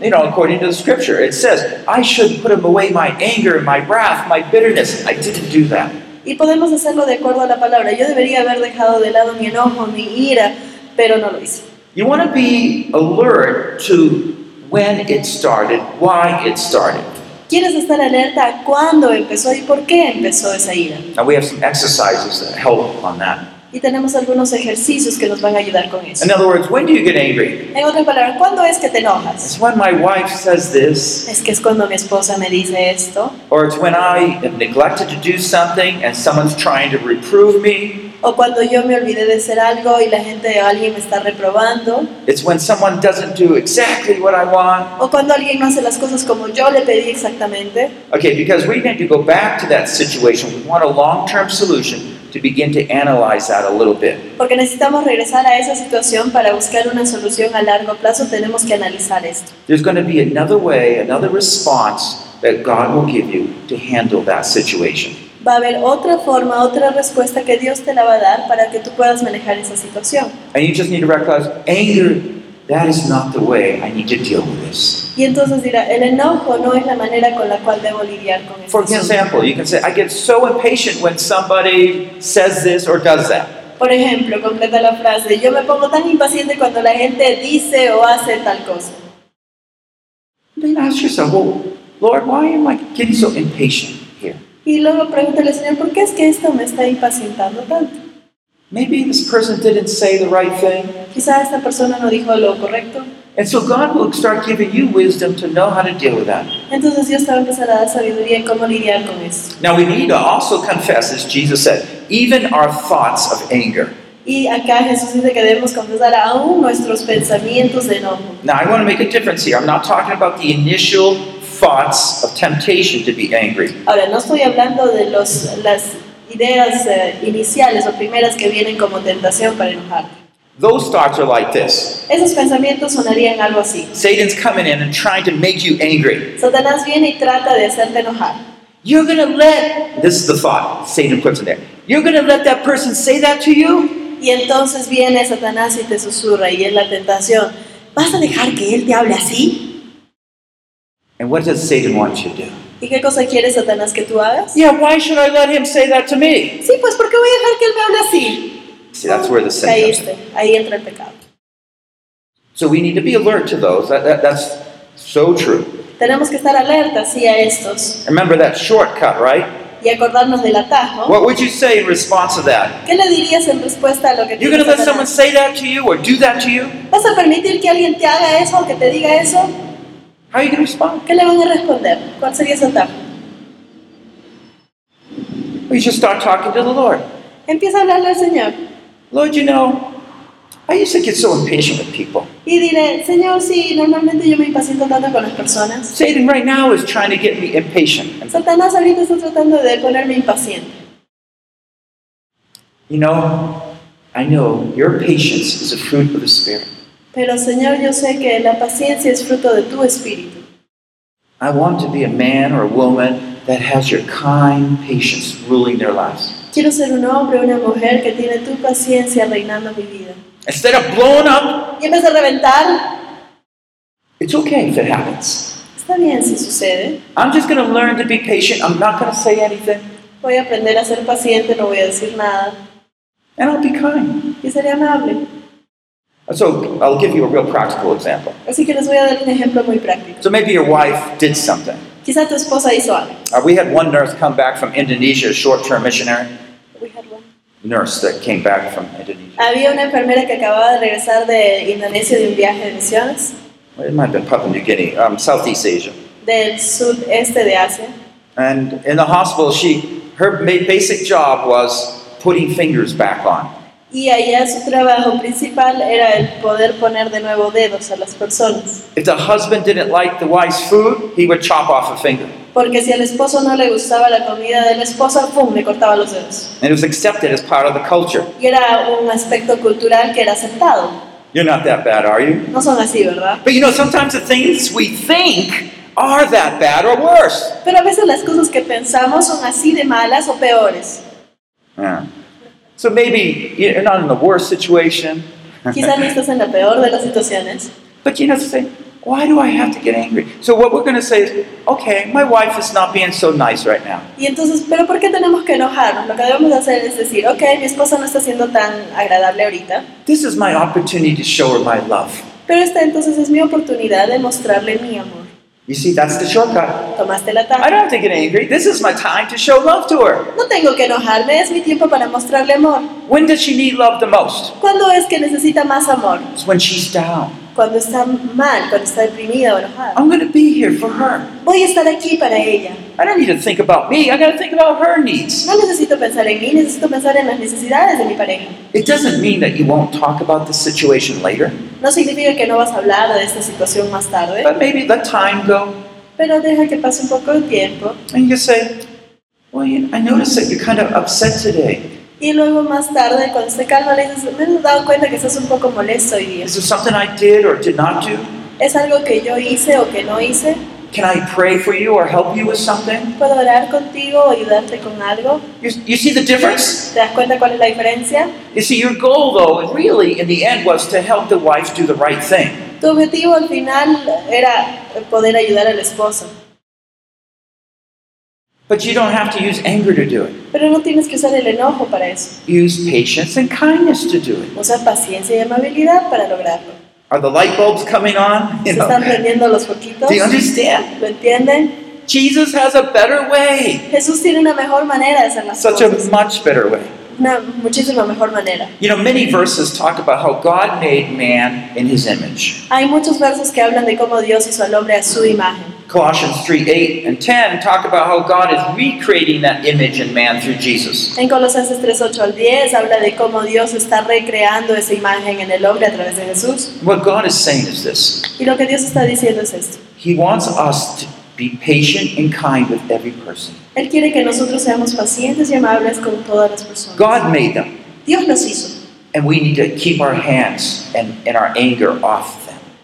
Speaker 1: you know, according to the scripture. It says, I should put away my anger, my wrath, my bitterness. I didn't do that.
Speaker 2: Y podemos hacerlo de acuerdo a la palabra. Yo debería haber dejado de lado mi enojo, mi ira, pero no lo hice.
Speaker 1: You want to be alert to when it started, why it started.
Speaker 2: Quieres estar alerta a cuándo empezó y por qué empezó esa ira.
Speaker 1: Now, we have some exercises that help on that.
Speaker 2: Y tenemos algunos ejercicios que nos van a ayudar con eso.
Speaker 1: In other words, when do you get angry?
Speaker 2: En otras palabras, ¿cuándo es que te enojas?
Speaker 1: It's when my wife says this,
Speaker 2: Es que es cuando mi esposa me dice esto,
Speaker 1: or it's when I have neglected to do something and someone's trying to reprove me.
Speaker 2: o cuando yo me olvidé de hacer algo y la gente, alguien me está reprobando,
Speaker 1: It's when someone doesn't do exactly what I want.
Speaker 2: o cuando alguien no hace las cosas como yo le pedí exactamente.
Speaker 1: Okay, because we need to go back to that situation. We want a long term solution to begin to analyze that a little bit.
Speaker 2: Porque necesitamos regresar a esa situación para buscar una solución a largo plazo, tenemos que analizar esto.
Speaker 1: There's going to be another way, another response that God will give you to handle that situation.
Speaker 2: Va a haber otra forma, otra respuesta que Dios te la va a dar para que tú puedas manejar esa situación.
Speaker 1: And you just need to recognize anger, that is not the way I need to deal with this.
Speaker 2: Y entonces dirá, el enojo no es la manera con la cual debo lidiar con
Speaker 1: For
Speaker 2: esto.
Speaker 1: example, you can say, I get so impatient when somebody says this or does that.
Speaker 2: Por ejemplo, completa la frase, yo me pongo tan impaciente cuando la gente dice o hace tal cosa.
Speaker 1: Then ask yourself, well, Lord, why am I getting so impatient here?
Speaker 2: Y luego pregúntale, Señor, ¿por qué es que esto me está impacientando tanto?
Speaker 1: Maybe this person didn't say the right thing.
Speaker 2: Quizá esta persona no dijo lo correcto.
Speaker 1: And so God will start giving you wisdom to know how to deal with that.
Speaker 2: Entonces Dios te va a empezar a dar sabiduría en cómo lidiar con eso.
Speaker 1: Now we need to also confess, as Jesus said, even our thoughts of anger.
Speaker 2: Y acá Jesús dice que debemos confesar aún nuestros pensamientos de enojo.
Speaker 1: Now I want to make a difference here. I'm not talking about the initial thoughts of temptation to be angry.
Speaker 2: Ahora, no estoy hablando de los, las ideas eh, iniciales o primeras que vienen como tentación para enojarte.
Speaker 1: Those thoughts are like this
Speaker 2: Esos pensamientos sonarían algo así.
Speaker 1: Satan's coming in and trying to make you angry.
Speaker 2: Satanás viene y trata de hacerte enojar.
Speaker 1: You're going to let, this is the thought Satan puts in there, you're going to let that person say that to you?
Speaker 2: Y entonces viene Satanás y te susurra y es la tentación. ¿Vas a dejar que él te hable así?
Speaker 1: And what does Satan want you to do?
Speaker 2: ¿Y qué cosa quiere Satanás que tú hagas?
Speaker 1: Yeah, why should I let him say that to me?
Speaker 2: Sí, pues ¿por qué voy a dejar que él me hable así?
Speaker 1: See, that's where the sin comes in.
Speaker 2: Caíste, ahí entra el pecado.
Speaker 1: So we need to be alert to those. That, that, that's so true.
Speaker 2: Tenemos que estar alertas sí a estos
Speaker 1: Remember that shortcut, right?
Speaker 2: y acordarnos del atajo.
Speaker 1: What would you say in response to that?
Speaker 2: ¿Qué le dirías en respuesta a lo que
Speaker 1: You're going to let someone say that to you or do that to you?
Speaker 2: ¿Vas a permitir que alguien te haga eso o que te diga eso?
Speaker 1: How are you going to respond?
Speaker 2: ¿Qué le van a responder? ¿Cuál sería ese atajo?
Speaker 1: Well, you should start talking to the Lord.
Speaker 2: Empieza a hablarle al Señor
Speaker 1: Lord, you know, I used to get so impatient with people.
Speaker 2: y dile, Señor, sí, normalmente yo me impaciento tanto con las personas.
Speaker 1: Satan right now is trying to get me impatient.
Speaker 2: Satanás ahorita está tratando de ponerme impaciente.
Speaker 1: you know, I know your patience is a fruit of the Spirit.
Speaker 2: Pero Señor, yo sé que la paciencia es fruto de tu espíritu.
Speaker 1: I want to be a man or a woman that has your kind patience ruling their lives.
Speaker 2: Quiero ser un hombre o una mujer que tiene tu paciencia reinando mi vida.
Speaker 1: Instead of blowing up,
Speaker 2: Y en vez de reventar,
Speaker 1: it's okay if it happens.
Speaker 2: está bien si sucede.
Speaker 1: I'm just going to learn to be patient. I'm not going to say anything,
Speaker 2: Voy a aprender a ser paciente, no voy a decir nada.
Speaker 1: and I'll be kind.
Speaker 2: Y seré amable.
Speaker 1: So I'll give you a real practical example.
Speaker 2: Así que les voy a dar un ejemplo muy práctico.
Speaker 1: So maybe your wife did something.
Speaker 2: Quizá tu esposa hizo algo.
Speaker 1: Uh, we had one nurse come back from Indonesia, a short-term missionary
Speaker 2: We had one.
Speaker 1: nurse that came back from Indonesia.
Speaker 2: Había una enfermera que acababa de regresar de Indonesia de un viaje de misiones
Speaker 1: Well, It might have been Papua New Guinea, um, Southeast Asia.
Speaker 2: del sudeste de Asia.
Speaker 1: And in the hospital, she her basic job was putting fingers back on.
Speaker 2: Y allá su trabajo principal era el poder poner de nuevo dedos a las personas.
Speaker 1: If the husband didn't like the wife's food, he would chop off a finger.
Speaker 2: Porque si al esposo no le gustaba la comida de la esposa, ¡pum!, le cortaba los dedos.
Speaker 1: And it was accepted as part of the culture.
Speaker 2: Y era un aspecto cultural que era aceptado.
Speaker 1: You're not that bad, are you?
Speaker 2: No son así, ¿verdad?
Speaker 1: But you know, sometimes the things we think are that bad or worse.
Speaker 2: Pero a veces las cosas que pensamos son así de malas o peores.
Speaker 1: Yeah. So maybe you're not in the worst situation.
Speaker 2: Quizás no estás en la peor de las situaciones.
Speaker 1: But you know, say, why do I have to get angry? So what we're going to say is, okay, my wife is not being so nice right now.
Speaker 2: Y entonces, ¿pero por qué tenemos que enojarnos? Lo que debemos hacer es decir, mi esposa no está siendo tan agradable ahorita,
Speaker 1: This is my opportunity to show her my love.
Speaker 2: pero esta entonces es mi oportunidad de mostrarle mi amor.
Speaker 1: You see, that's the shortcut.
Speaker 2: Tomaste la
Speaker 1: I don't have to get angry. This is my time to show love to her.
Speaker 2: No tengo que enojarme, es mi tiempo para mostrarle amor.
Speaker 1: When does she need love the most?
Speaker 2: ¿Cuándo es que necesita más amor?
Speaker 1: It's when she's down.
Speaker 2: Cuando está mal, cuando está deprimida o enojada.
Speaker 1: I'm going to be here for her.
Speaker 2: Voy a estar aquí para ella.
Speaker 1: I don't need to think about me. I got to think about her needs.
Speaker 2: No necesito pensar en mí, necesito pensar en las necesidades de mi pareja.
Speaker 1: It doesn't mean that you won't talk about the situation later,
Speaker 2: No significa que no vas a hablar de esta situación más tarde,
Speaker 1: but maybe let time go
Speaker 2: pero deja que pase un poco de tiempo
Speaker 1: and you say, Well, I noticed that you're kind of upset today.
Speaker 2: Y luego más tarde, cuando esté calma, le dices, me he dado cuenta que estás un poco molesto hoy día.
Speaker 1: Is there something I did or did not do?
Speaker 2: ¿Es algo que yo hice o que no hice?
Speaker 1: Can I pray for you or help you with something?
Speaker 2: ¿Puedo orar contigo o ayudarte con algo?
Speaker 1: You, you see the difference?
Speaker 2: ¿Te das cuenta cuál es la diferencia?
Speaker 1: You see, your goal, though, really, in the end, was to help the wife do the right thing.
Speaker 2: Tu objetivo al final era poder ayudar al esposo,
Speaker 1: But you don't have to use anger to do it.
Speaker 2: pero no tienes que usar el enojo para eso.
Speaker 1: Use patience and kindness to do it.
Speaker 2: Usa paciencia y amabilidad para lograrlo.
Speaker 1: Are the light bulbs coming on? You
Speaker 2: ¿Se
Speaker 1: know,
Speaker 2: están prendiendo los foquitos?
Speaker 1: do you understand?
Speaker 2: ¿Lo entienden?
Speaker 1: Jesus has a better way,
Speaker 2: Jesús tiene una mejor manera de hacer las
Speaker 1: such a much better way.
Speaker 2: Una muchísima mejor manera.
Speaker 1: You know, many verses talk about how God made man in his image.
Speaker 2: Hay muchos versos que hablan de cómo Dios hizo al hombre a su imagen.
Speaker 1: Colossians 3 8 and 10 talk about how God is recreating that image in man through Jesus.
Speaker 2: En Colosenses 3, 8 al 10 habla de cómo Dios está recreando esa imagen en el hombre a través de Jesús.
Speaker 1: What God is saying is this
Speaker 2: Y lo que Dios está diciendo es esto.
Speaker 1: He wants us to be patient and kind with every person.
Speaker 2: Él quiere que nosotros seamos pacientes y amables con todas las personas.
Speaker 1: God made them,
Speaker 2: Dios los hizo.
Speaker 1: and we need to keep our hands and, and our anger off.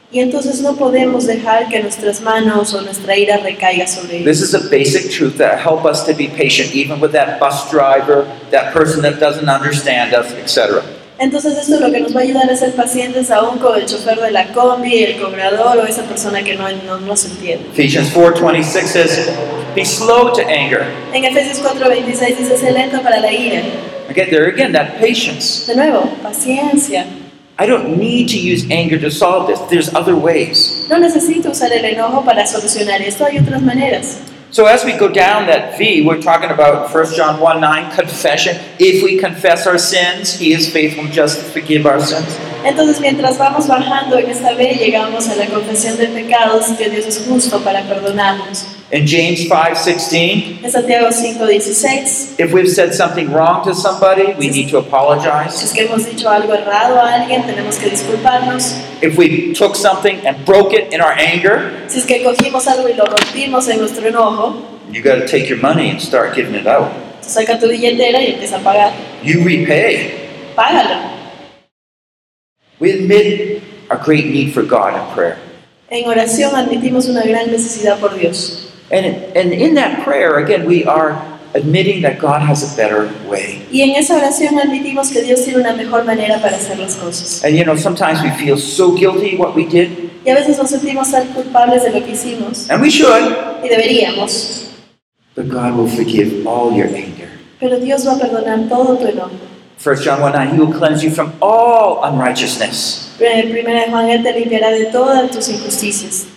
Speaker 2: Y entonces no podemos dejar que nuestras manos o nuestra ira recaiga sobre ellos.
Speaker 1: This is a basic truth that help us to be patient, even with that bus driver, that person that doesn't understand us, etc.
Speaker 2: Entonces esto lo que nos va a ayudar a ser pacientes aún con el chofer de la combi, el cobrador o esa persona que no, no nos entiende.
Speaker 1: Ephesians 4:26 says, "Be slow to anger."
Speaker 2: En Efesios 4:26 dice, sé lento para la ira.
Speaker 1: Again, there again, that patience.
Speaker 2: De nuevo, paciencia.
Speaker 1: I don't need to use anger to solve this. There's other ways.
Speaker 2: No necesito usar el enojo para solucionar esto, hay otras maneras.
Speaker 1: So as we go down that V, we're talking about 1 John 1 9, confession. If we confess our sins, he is faithful and just to forgive our sins.
Speaker 2: Entonces mientras vamos bajando en esta vez llegamos a la confesión de pecados que Dios es justo para perdonarnos.
Speaker 1: In James 5 16,
Speaker 2: En Santiago 5:16,
Speaker 1: if we've said something wrong to somebody, we need to
Speaker 2: si
Speaker 1: apologize.
Speaker 2: es que hemos dicho algo errado a alguien, tenemos que disculparnos.
Speaker 1: If we took something and broke it in our anger,
Speaker 2: Si es que cogimos algo y lo rompimos en nuestro enojo,
Speaker 1: you got to take your money and start giving it out.
Speaker 2: saca tu billetera y empieza a pagar.
Speaker 1: You repay.
Speaker 2: Págalo.
Speaker 1: We admit a great need for God in prayer.
Speaker 2: En oración admitimos una gran necesidad por Dios.
Speaker 1: And, and in that prayer, again, we are admitting that God has a better way.
Speaker 2: Y en esa oración admitimos que Dios tiene una mejor manera para hacer las cosas.
Speaker 1: And you know, sometimes we feel so guilty what we did,
Speaker 2: Y a veces nos sentimos tan culpables de lo que hicimos.
Speaker 1: and we should,
Speaker 2: Y deberíamos.
Speaker 1: but God will forgive all your anger.
Speaker 2: Pero Dios va a perdonar todo tu enojo.
Speaker 1: 1 John 1 9, He will cleanse you from all unrighteousness.
Speaker 2: Primera Juan, Él te limpiará de todas tus injusticias.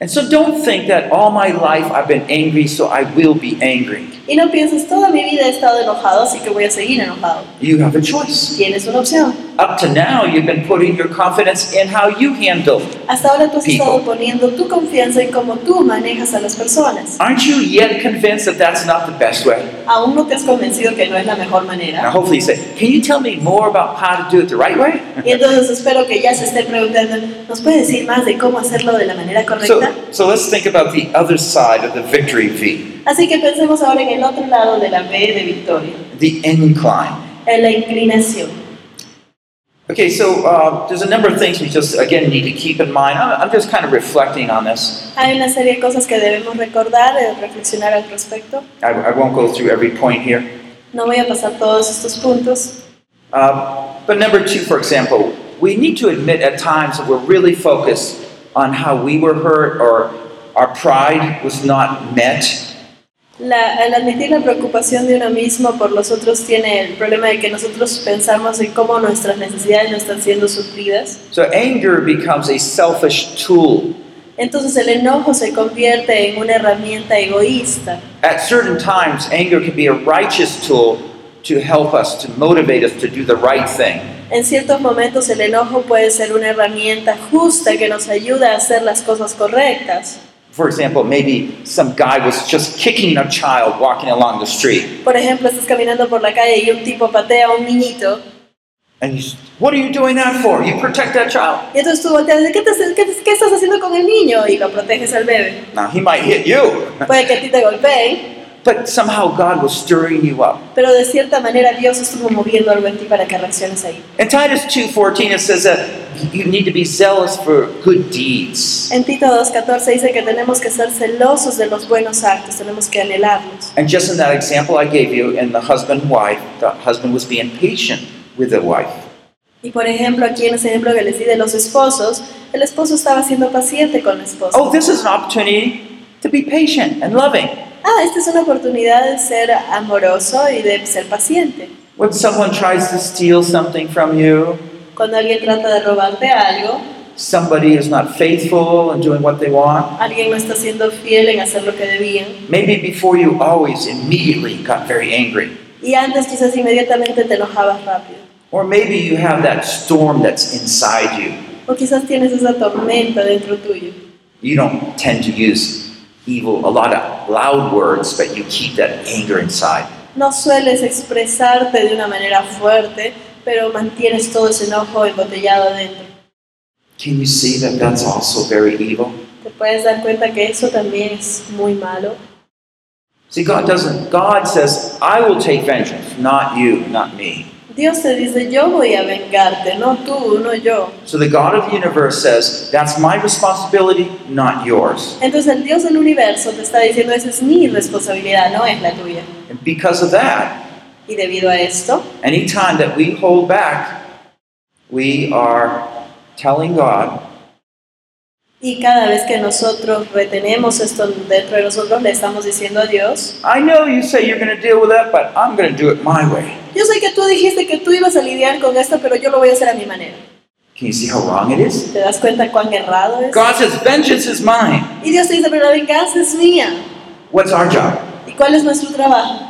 Speaker 1: And so don't think that all my life I've been angry, so I will be angry.
Speaker 2: Y no pienses, toda mi vida he estado enojado, así que voy a seguir enojado.
Speaker 1: You have a choice.
Speaker 2: Tienes una opción.
Speaker 1: Up to now, you've been putting your confidence in how you handle.
Speaker 2: Hasta ahora tú has
Speaker 1: People.
Speaker 2: estado poniendo tu confianza en cómo tú manejas a las personas.
Speaker 1: Aren't you yet convinced that that's not the best way?
Speaker 2: Aún no te has convencido que no es la mejor
Speaker 1: Now, hopefully, you say, Can you tell me more about how to do it the right way?
Speaker 2: Y entonces espero que ya se esté preguntando, ¿nos puede decir más de cómo hacerlo de la manera
Speaker 1: So,
Speaker 2: correcta?
Speaker 1: so let's think about the other side of the victory V,
Speaker 2: Así que pensemos ahora en el otro lado de la B de victoria,
Speaker 1: the incline.
Speaker 2: en la inclinación.
Speaker 1: Okay, so uh, there's a number of things we just, again, need to keep in mind. I'm, I'm just kind of reflecting on this.
Speaker 2: Hay una serie de cosas que debemos recordar, eh, reflexionar al respecto.
Speaker 1: I, I won't go through every point here.
Speaker 2: No voy a pasar todos estos puntos,
Speaker 1: Uh, but number two, for example, we need to admit at times that we're really focused on how we were hurt or our pride was not met.
Speaker 2: La, al admitir la preocupación de uno mismo por los otros tiene el problema de que nosotros pensamos en cómo nuestras necesidades no están siendo suplidas.
Speaker 1: So anger becomes a selfish tool.
Speaker 2: Entonces el enojo se convierte en una herramienta egoísta.
Speaker 1: At certain times, anger can be a righteous tool to help us, to motivate us to do the right thing.
Speaker 2: En ciertos momentos el enojo puede ser una herramienta justa que nos ayuda a hacer las cosas correctas.
Speaker 1: For example, maybe some guy was just kicking a child walking along the street.
Speaker 2: Por ejemplo, estás caminando por la calle y un tipo patea a un niñito
Speaker 1: And you, what are you doing that for? You protect that child.
Speaker 2: y entonces tú volteas ¿qué, te- qué- qué estás haciendo con el niño? Y lo proteges al bebé.
Speaker 1: Now, he might hit you,
Speaker 2: Puede que a ti te golpeen,
Speaker 1: but somehow God was stirring you up.
Speaker 2: pero de cierta manera Dios estuvo moviendo algo en ti para que reacciones ahí.
Speaker 1: In Titus 2:14 it says that you need to be zealous for good deeds.
Speaker 2: En Tito 2.14 dice que tenemos que ser celosos de los buenos actos, tenemos que anhelarlos.
Speaker 1: And just in that example I gave you in the husband wife, the husband was being patient with the wife.
Speaker 2: Y por ejemplo, aquí en ese ejemplo que les di de los esposos, el esposo estaba siendo paciente con la esposa.
Speaker 1: Oh, this is an opportunity to be patient and loving.
Speaker 2: Ah, esta es una oportunidad de ser amoroso y de ser paciente.
Speaker 1: When someone tries to steal something from you,
Speaker 2: Cuando alguien trata de robarte algo,
Speaker 1: somebody is not faithful in doing what they want,
Speaker 2: alguien no está siendo fiel en hacer lo que debían.
Speaker 1: maybe before you always immediately got very angry.
Speaker 2: Y antes quizás inmediatamente te enojabas rápido.
Speaker 1: Or maybe you have that storm that's inside you.
Speaker 2: O quizás tienes esa tormenta dentro tuyo.
Speaker 1: You don't tend to use evil, a lot of loud words, but you keep that anger inside.
Speaker 2: No sueles expresarte de una manera fuerte, pero mantienes todo ese enojo embotellado adentro.
Speaker 1: Can you see that that's also very evil?
Speaker 2: Te puedes dar cuenta que eso también es muy malo.
Speaker 1: See, God doesn't, God says, I will take vengeance, not you, not me.
Speaker 2: Dios te dice, yo voy a vengarte, no tú, no yo.
Speaker 1: So the God of the universe says, that's my responsibility, not yours.
Speaker 2: Entonces el Dios del universo te está diciendo, esa es mi responsabilidad, no es la tuya.
Speaker 1: And because of that,
Speaker 2: Y debido a esto,
Speaker 1: anytime that we hold back, we are telling God,
Speaker 2: y cada vez que nosotros retenemos esto dentro de nosotros, le estamos diciendo a Dios,
Speaker 1: I know you say you're going to deal with that, but I'm going to do it my way.
Speaker 2: yo sé que tú dijiste que tú ibas a lidiar con esto, pero yo lo voy a hacer a mi manera.
Speaker 1: Can you see how wrong it is?
Speaker 2: ¿Te das cuenta cuán errado es?
Speaker 1: God says, vengeance is mine.
Speaker 2: Y Dios dice, pero la venganza es mía.
Speaker 1: What's our job?
Speaker 2: ¿Y cuál es nuestro trabajo?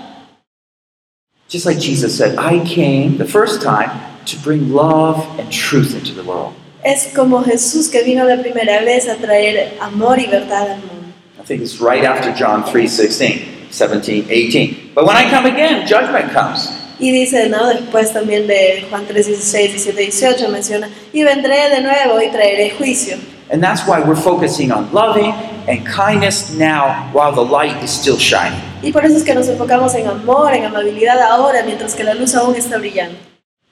Speaker 1: Just like Jesus said, I came the first time to bring love and truth into the world.
Speaker 2: Es como Jesús que vino la primera vez a traer amor y verdad al mundo.
Speaker 1: I think it's right after John 3 16, 17, 18. But when I come again, judgment comes.
Speaker 2: Y dice, ¿no? Después también de Juan 3, 16, 17, 18 menciona, y vendré de nuevo y traeré juicio.
Speaker 1: And that's why we're focusing on loving and kindness now while the light is still shining.
Speaker 2: Y por eso es que nos enfocamos en amor, en amabilidad ahora, mientras que la luz aún está brillando.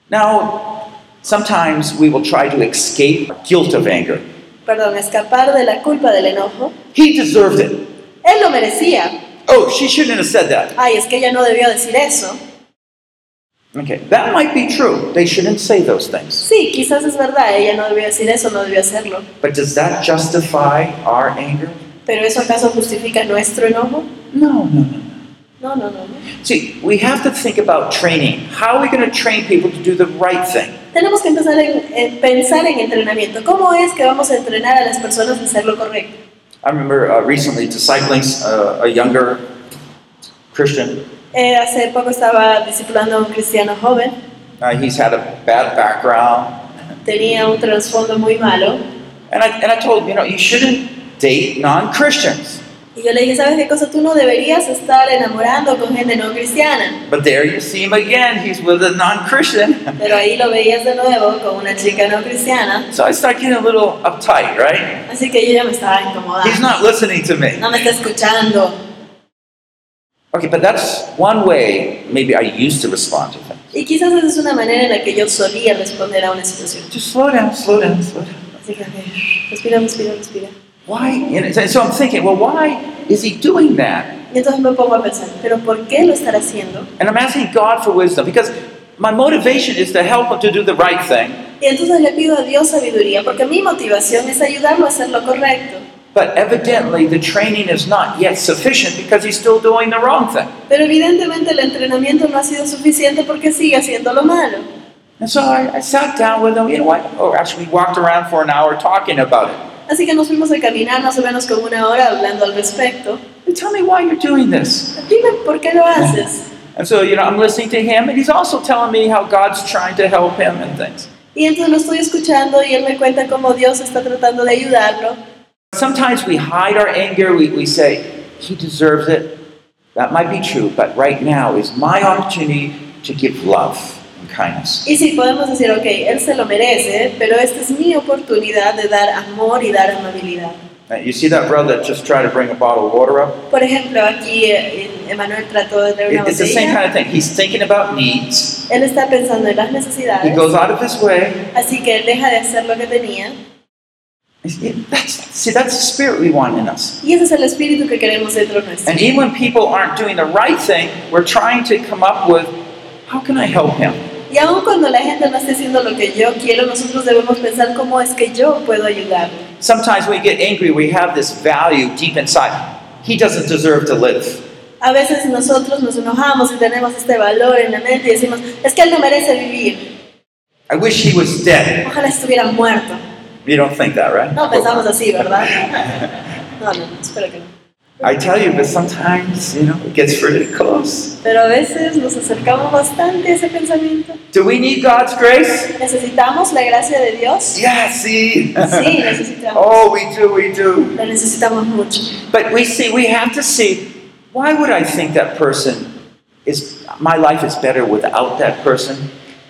Speaker 1: Now, sometimes we will try to escape guilt of anger.
Speaker 2: Perdón, escapar de la culpa del enojo.
Speaker 1: He deserved it.
Speaker 2: Él lo merecía.
Speaker 1: Oh, she shouldn't have said that.
Speaker 2: Ay, es que ella no debió decir eso.
Speaker 1: Okay, that might be true. They shouldn't say those things.
Speaker 2: Sí, quizás es verdad, ella no debió decir eso, no debió hacerlo.
Speaker 1: But does that justify our anger?
Speaker 2: ¿Pero eso acaso justifica nuestro enojo?
Speaker 1: No, no, no.
Speaker 2: No, no, no. no.
Speaker 1: See, we have to think about training. How are we going to train people to do the right thing?
Speaker 2: Tenemos que empezar en, en pensar en entrenamiento. ¿Cómo es que vamos a entrenar a las personas a hacer lo correcto?
Speaker 1: I remember uh, recently discipling uh, a younger Christian,
Speaker 2: Eh, hace poco estaba discipulando a un cristiano joven
Speaker 1: Uh, he's had a bad background.
Speaker 2: tenía un trasfondo muy malo.
Speaker 1: And I, and I told him, you know, you shouldn't date non Christians.
Speaker 2: Y yo le dije, ¿sabes qué cosa? Tú no deberías estar enamorando con gente no cristiana.
Speaker 1: But there you see him again. He's with a non Christian.
Speaker 2: Pero ahí lo veías de nuevo con una chica no cristiana.
Speaker 1: So I start getting a little uptight, right?
Speaker 2: Así que yo ya me estaba
Speaker 1: He's
Speaker 2: incomodando.
Speaker 1: not listening to me.
Speaker 2: No me está escuchando.
Speaker 1: Okay, but that's one way maybe I used to respond to things.
Speaker 2: Y quizás esa es una manera en la que yo solía responder a una situación.
Speaker 1: Just slow down, slow down, slow down.
Speaker 2: Así que, respira, respira, respira.
Speaker 1: Why? And so- I'm thinking, well, why is he doing that?
Speaker 2: Y entonces me pongo a pensar, ¿pero por qué lo estará haciendo?
Speaker 1: And I'm asking God for wisdom because my motivation is to help him to do the right thing.
Speaker 2: Y entonces le pido a Dios sabiduría, porque mi motivación es ayudarlo a hacer lo correcto.
Speaker 1: But evidently, the training is not yet sufficient because he's still doing the wrong thing.
Speaker 2: Pero evidentemente el entrenamiento no ha sido suficiente porque sigue haciendo lo malo.
Speaker 1: And so I, I sat down with him, you know what? Or actually, we walked around for an hour talking about it.
Speaker 2: Así que nos fuimos a caminar más o menos como una hora hablando al respecto.
Speaker 1: And tell me why you're doing this.
Speaker 2: Dime por qué lo haces.
Speaker 1: And so, you know, I'm listening to him, and he's also telling me how God's trying to help him and things.
Speaker 2: Y entonces lo estoy escuchando y él me cuenta cómo Dios está tratando de ayudarlo.
Speaker 1: Sometimes we hide our anger. We, we say, he deserves it. That might be true, but right now is my opportunity to give love kindness.
Speaker 2: Y sí, podemos decir, ok, él se lo merece, pero esta es mi oportunidad de dar amor y dar amabilidad.
Speaker 1: You see that brother that just tried to bring a bottle of water up?
Speaker 2: Por ejemplo, aquí eh, Emanuel trató de traer
Speaker 1: It-
Speaker 2: una
Speaker 1: it's the same
Speaker 2: botella.
Speaker 1: kind of thing. He's thinking about needs.
Speaker 2: Él está pensando en las
Speaker 1: He goes out of his way.
Speaker 2: así que él deja de hacer lo que tenía.
Speaker 1: It- That's, see, that's the spirit we want in us.
Speaker 2: Y ese es el espíritu que queremos dentro nuestro.
Speaker 1: And even when people aren't doing the right thing, we're trying to come up with, how can I help him?
Speaker 2: Y aun cuando la gente no esté haciendo lo que yo quiero, nosotros debemos pensar cómo es que yo puedo ayudarlo.
Speaker 1: Sometimes we get angry, we have this value deep inside. He doesn't deserve to live.
Speaker 2: A veces nosotros nos enojamos y tenemos este valor en la mente y decimos, es que él no merece vivir,
Speaker 1: I wish he was dead.
Speaker 2: ojalá estuviera muerto.
Speaker 1: You don't think that, right?
Speaker 2: No pensamos así, ¿verdad? No, no, espero que no.
Speaker 1: I tell you, but sometimes, you know, it gets pretty close.
Speaker 2: Pero a veces nos acercamos bastante a ese pensamiento.
Speaker 1: Do we need God's grace?
Speaker 2: ¿Necesitamos la gracia de Dios?
Speaker 1: Yeah, see?
Speaker 2: Sí, necesitamos.
Speaker 1: oh, we do, we do.
Speaker 2: Lo necesitamos mucho.
Speaker 1: But we see, we have to see, why would I think that person is, my life is better without that person?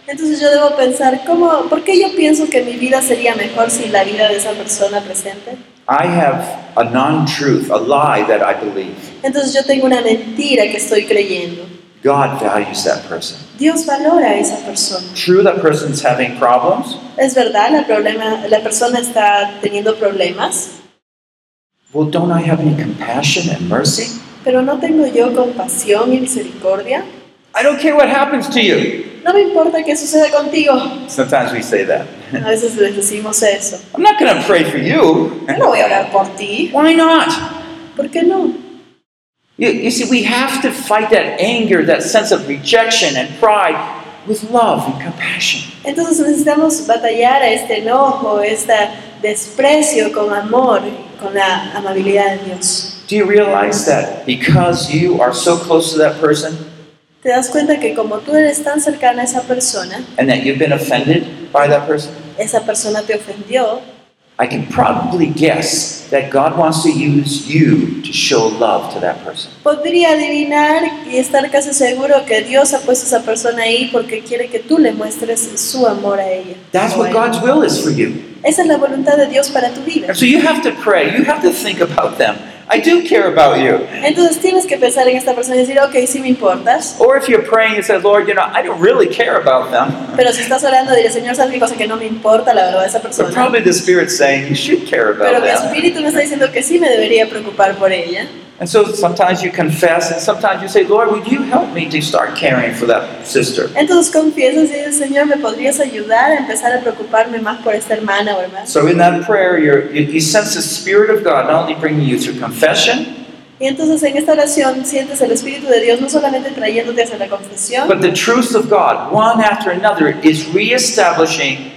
Speaker 2: Entonces yo debo pensar, ¿cómo, ¿por qué yo pienso que mi vida sería mejor sin la vida de esa persona presente?
Speaker 1: I have a non truth, a lie that I believe.
Speaker 2: Entonces yo tengo una mentira que estoy creyendo.
Speaker 1: God values that person.
Speaker 2: Dios valora a esa persona.
Speaker 1: True, that person's having problems.
Speaker 2: Es verdad, la, problema, la persona está teniendo problemas,
Speaker 1: Well, don't I have any compassion and mercy?
Speaker 2: pero no tengo yo compasión y misericordia.
Speaker 1: I don't care what happens to you.
Speaker 2: No me importa qué suceda contigo.
Speaker 1: Sometimes we say that.
Speaker 2: A veces les decimos eso.
Speaker 1: I'm not going to pray for you.
Speaker 2: Yo no voy a orar por ti.
Speaker 1: Why not?
Speaker 2: ¿Por qué no?
Speaker 1: You, you see, we have to fight that anger, that sense of rejection and pride with love and compassion.
Speaker 2: Entonces necesitamos batallar a este enojo, este desprecio con amor, con la amabilidad de Dios.
Speaker 1: Do you realize that because you are so close to that person
Speaker 2: ¿Te das cuenta que como tú eres tan cercana a esa persona,
Speaker 1: and that you've been offended by that person?
Speaker 2: esa persona te ofendió,
Speaker 1: I can probably guess that God wants to use you to show love to that person.
Speaker 2: podría adivinar y estar casi seguro que Dios ha puesto a esa persona ahí porque quiere que tú le muestres su amor a ella.
Speaker 1: That's what. God's will is for you.
Speaker 2: Esa es la voluntad de Dios para tu vida.
Speaker 1: So you have to pray, you have to think about them. I do care about you.
Speaker 2: Entonces tienes que pensar en esta persona y decir, ok, sí me importas,
Speaker 1: Or if you're praying and say, Lord, you know, I don't really care about them.
Speaker 2: pero si estás orando, dile, Señor, sabes cosa que no me importa la verdad de esa
Speaker 1: But
Speaker 2: persona.
Speaker 1: probably the Spirit's saying you should care
Speaker 2: Pero
Speaker 1: about
Speaker 2: mi
Speaker 1: them.
Speaker 2: espíritu me está diciendo que sí me debería preocupar por ella.
Speaker 1: And so sometimes you confess and sometimes you say, Lord, would you help me to start caring for that sister?
Speaker 2: Entonces confiesas y dices, Señor, ¿me podrías ayudar a empezar a preocuparme más por esta hermana o hermano?
Speaker 1: So in that prayer, you're, you, you sense the Spirit of God not only bringing you through confession,
Speaker 2: Y entonces en esta oración sientes el Espíritu de Dios no solamente trayéndote hacia la confesión,
Speaker 1: but the truth of God, one after another, is reestablishing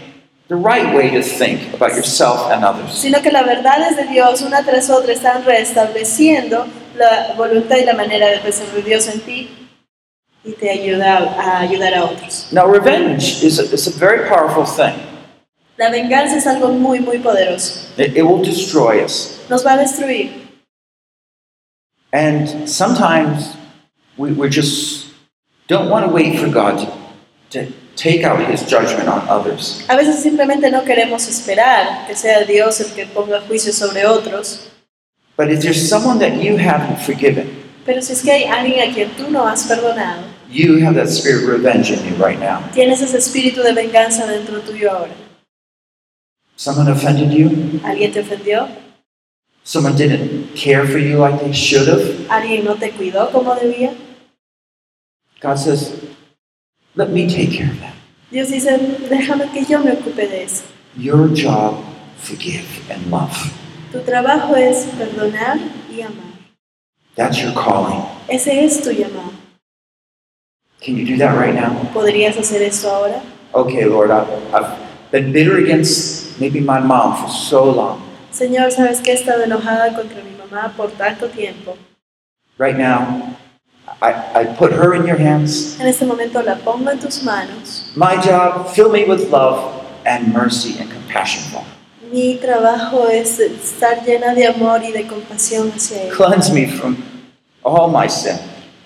Speaker 1: the right way to think about yourself and others.
Speaker 2: sino que las verdades de Dios una tras otra están restableciendo la voluntad y la manera de pensar de Dios en ti. y te ayuda a ayudar a otros.
Speaker 1: Now, revenge is a, is a very powerful thing.
Speaker 2: La venganza es algo muy, muy poderoso.
Speaker 1: It, it will destroy us.
Speaker 2: Nos va a destruir.
Speaker 1: And sometimes we, we just don't want to wait for God to, to take out his judgment on others.
Speaker 2: A veces simplemente no queremos esperar que sea Dios el que ponga juicio sobre otros,
Speaker 1: But if there's someone that you haven't forgiven,
Speaker 2: pero si es que hay alguien a quien tú no has perdonado,
Speaker 1: you have that spirit of revenge in you right now.
Speaker 2: tienes ese espíritu de venganza dentro tuyo ahora.
Speaker 1: Someone offended you?
Speaker 2: ¿Alguien te ofendió?
Speaker 1: Someone didn't care for you like they should have?
Speaker 2: ¿Alguien no te cuidó como debía?
Speaker 1: God says, let me take care of that.
Speaker 2: Dios dice, déjame que yo me ocupe de eso.
Speaker 1: Your job, forgive and love.
Speaker 2: Tu trabajo es perdonar y amar.
Speaker 1: That's your calling.
Speaker 2: Ese es tu llamado.
Speaker 1: Can you do that right now?
Speaker 2: ¿Podrías hacer esto ahora?
Speaker 1: Okay, Lord, I, I've been bitter against maybe my mom for so long.
Speaker 2: Señor, ¿sabes que he estado enojada contra mi mamá por tanto tiempo?
Speaker 1: Right now, I, I put her in your hands.
Speaker 2: En este momento la pongo en tus manos.
Speaker 1: My job, fill me with love and mercy and compassion.
Speaker 2: Mi trabajo es estar llena de amor y de compasión hacia ella.
Speaker 1: Cleanse me from all my sin.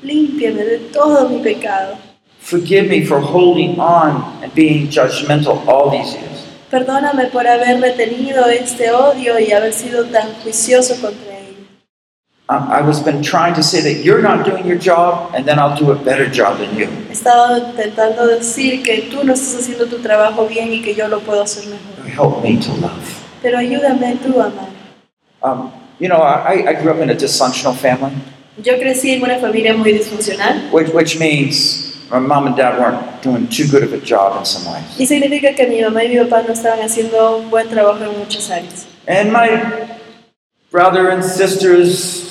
Speaker 2: Límpiame de todo mi pecado.
Speaker 1: Forgive me for holding on and being judgmental all these years.
Speaker 2: Perdóname por haber retenido este odio y haber sido tan juicioso contra.
Speaker 1: I, was been trying to say that you're not doing your job, and then I'll do a better job than you.
Speaker 2: He estado intentando decir que tú no estás haciendo tu trabajo bien y que yo lo puedo hacer mejor.
Speaker 1: Help me to love.
Speaker 2: Pero ayúdame tú a amar.
Speaker 1: Um, you know, I, I grew up in a dysfunctional family,
Speaker 2: Yo crecí en una familia muy disfuncional
Speaker 1: which, which means my mom and dad weren't doing too good of a job in some ways.
Speaker 2: y significa que mi mamá y mi papá no estaban haciendo un buen trabajo en muchas áreas.
Speaker 1: And my brother and sisters,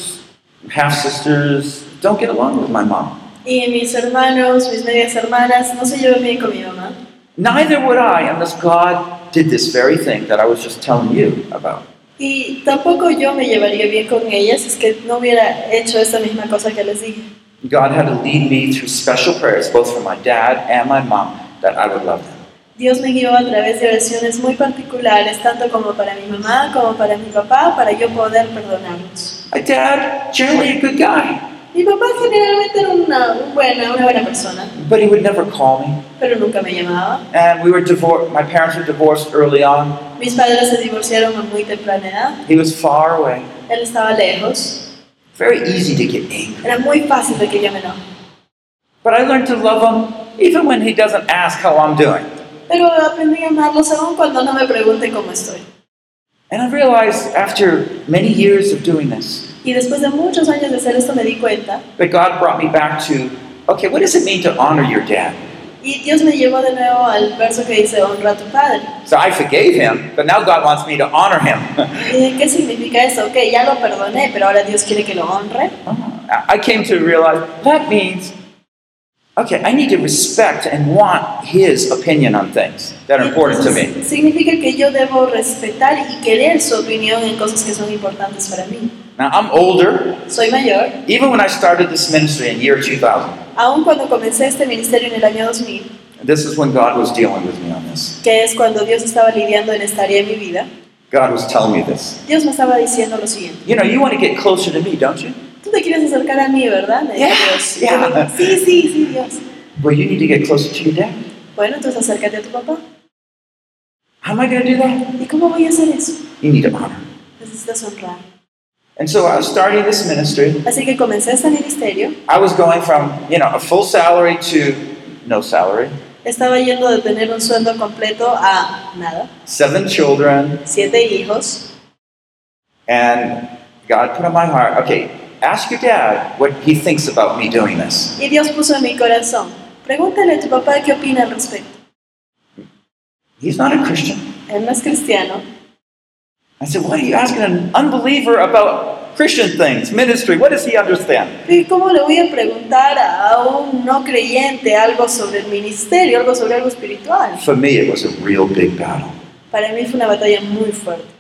Speaker 1: half sisters, don't get along with my mom.
Speaker 2: Y mis hermanos, mis medias hermanas, no se llevan bien con mi mamá.
Speaker 1: Neither would I unless God did this very thing that I was just telling you about.
Speaker 2: Y tampoco yo me llevaría bien con ellas es que no hubiera hecho esa misma cosa que les dije.
Speaker 1: God had to lead me through special prayers, both for my dad and my mom, that I would love them.
Speaker 2: Dios me guió a través de oraciones muy particulares, tanto como para mi mamá como para mi papá, para yo poder perdonarlos.
Speaker 1: My dad, generally a good guy,
Speaker 2: Mi papá generalmente era una, buena, una buena persona,
Speaker 1: but he would never call me.
Speaker 2: pero nunca me llamaba.
Speaker 1: And we were divorced, my parents were divorced early on.
Speaker 2: Mis padres se divorciaron a muy temprana edad.
Speaker 1: He was far away.
Speaker 2: Él estaba lejos.
Speaker 1: Very easy to get angry.
Speaker 2: Era muy fácil de que yo me enoje.
Speaker 1: But I learned to love him even when he doesn't ask how I'm doing.
Speaker 2: Pero aprendí a amarlos aún cuando no me pregunte cómo estoy.
Speaker 1: And I realized after many years of doing this
Speaker 2: Y después de muchos años de hacer esto me di cuenta
Speaker 1: that God brought me back to okay, what does it mean to honor your dad?
Speaker 2: y Dios me llevó de nuevo al verso que dice honra a tu padre.
Speaker 1: So I forgave him, but now God wants me to honor him.
Speaker 2: ¿qué significa eso? Ok, ya lo perdoné, pero ahora Dios quiere que lo honre. Uh-huh.
Speaker 1: I came to realize that means okay, I need to respect and want his opinion on things that are important to me.
Speaker 2: Significa que yo debo respetar y querer su opinión en cosas que son importantes para mí.
Speaker 1: Now I'm older.
Speaker 2: Soy mayor.
Speaker 1: Even when I started this ministry in year 2000,
Speaker 2: Aún cuando comencé este ministerio en el año 2000,
Speaker 1: this is when God was dealing with me on this.
Speaker 2: que es cuando Dios estaba lidiando en esta área de mi vida,
Speaker 1: God was telling me this.
Speaker 2: Dios me estaba diciendo lo siguiente.
Speaker 1: You know, you want to get closer to me, don't you?
Speaker 2: Te quieres acercar a mí, ¿verdad? Me dijo
Speaker 1: Yeah,
Speaker 2: Dios.
Speaker 1: yeah.
Speaker 2: Yo digo, Sí, sí, sí, Dios.
Speaker 1: Well, you need to get closer to your dad.
Speaker 2: Bueno, entonces acércate a tu papá.
Speaker 1: How am I going to do that?
Speaker 2: ¿Y cómo voy a hacer eso?
Speaker 1: You need to honor.
Speaker 2: Necesitas honrar.
Speaker 1: And so I was starting this ministry.
Speaker 2: Así que comencé este ministerio.
Speaker 1: I was going from, you know, a full salary to no salary,
Speaker 2: Estaba yendo de tener un sueldo completo a nada.
Speaker 1: seven children,
Speaker 2: Siete hijos.
Speaker 1: and God put on my heart, okay, ask your dad what he thinks about me doing this.
Speaker 2: Y Dios puso en mi corazón. Pregúntale a tu papá qué opina al respecto.
Speaker 1: He's not a Christian.
Speaker 2: Él no es cristiano.
Speaker 1: I said, what are you asking an unbeliever about Christian things, ministry? What does he understand?
Speaker 2: ¿Y cómo le voy a preguntar a un no creyente algo sobre el ministerio, algo sobre algo espiritual?
Speaker 1: For me, it was a real big battle.
Speaker 2: Para mí fue una batalla muy fuerte.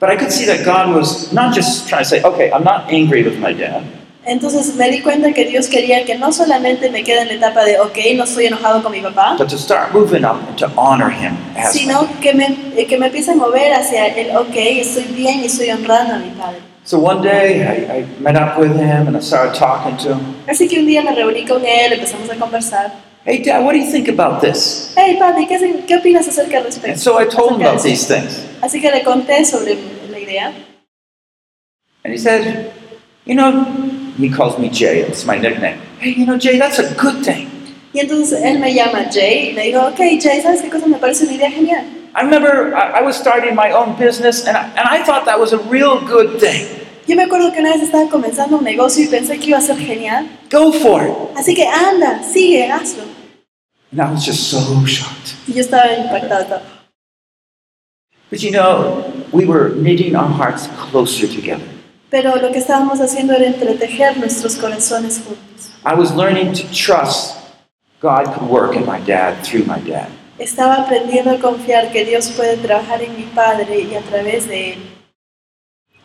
Speaker 1: But I could see that God was not just trying to say, okay, I'm not angry with my dad.
Speaker 2: Entonces me di cuenta que Dios quería que no solamente me quede en la etapa de, ok, no estoy enojado con mi papá,
Speaker 1: but to start moving up and to honor him as my
Speaker 2: sino que me, eh, que me empiece a mover hacia el, ok, estoy bien y estoy honrando a mi padre.
Speaker 1: So one day I, I met up with him and I started talking to him.
Speaker 2: Así que un día me reuní con él, empezamos a conversar.
Speaker 1: Hey, Dad, what do you think about this?
Speaker 2: Hey, papi, ¿qué, qué opinas acerca al
Speaker 1: And so I told him about these things.
Speaker 2: Así que le conté sobre la idea.
Speaker 1: And he said, You know, he calls me Jay, it's my nickname. Hey, you know, Jay, that's a good thing.
Speaker 2: Y entonces él me llama Jay y me dijo, ok, Jay, ¿sabes qué cosa me parece una idea genial?
Speaker 1: I remember I, I was starting my own business and I, and I thought that was a real good thing.
Speaker 2: Yo me acuerdo que una vez estaba comenzando un negocio y pensé que iba a ser genial.
Speaker 1: Go for it.
Speaker 2: Así que anda, sigue, hazlo.
Speaker 1: And I was just so shocked.
Speaker 2: Y yo estaba impactada.
Speaker 1: But you know, we were knitting our hearts closer together.
Speaker 2: Pero lo que estábamos haciendo era entretejer nuestros corazones juntos.
Speaker 1: I was learning to trust God could work in my dad through my dad.
Speaker 2: Estaba aprendiendo a confiar que Dios puede trabajar en mi padre y a través de él.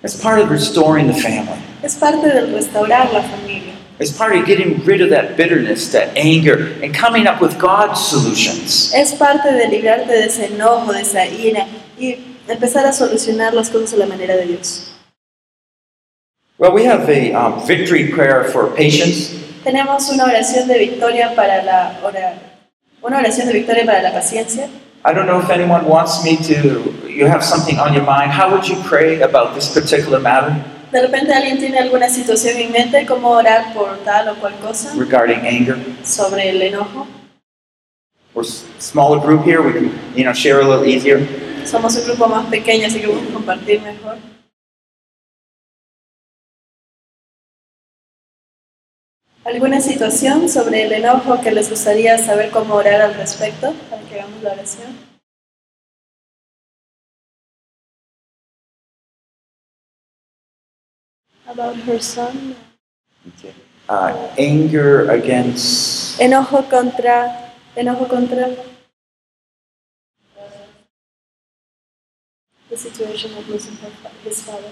Speaker 1: It's part of restoring the family.
Speaker 2: Es parte del restaurar la familia.
Speaker 1: It's part of getting rid of that bitterness, that anger, and coming up with God's solutions.
Speaker 2: Es parte de librarte de ese enojo, de esa ira y empezar a solucionar las cosas a la manera de Dios.
Speaker 1: Well, we have a um, victory prayer for patience.
Speaker 2: Tenemos una oración de victoria para la una oración de victoria para la paciencia.
Speaker 1: I don't know if anyone wants me to, you have something on your mind. How would you pray about this particular matter
Speaker 2: De repente alguien tiene alguna situación en mente, cómo orar por tal o cual cosa
Speaker 1: regarding anger?
Speaker 2: sobre el enojo.
Speaker 1: We're a smaller group here. We can, you know, share a little easier.
Speaker 2: Somos un grupo más pequeño, así que vamos a compartir mejor. ¿Alguna situación sobre el enojo que les gustaría saber cómo orar al respecto para que hagamos la oración? About her son.
Speaker 1: Uh, anger against
Speaker 2: Enojo contra, enojo contra. The situation of losing her, his father.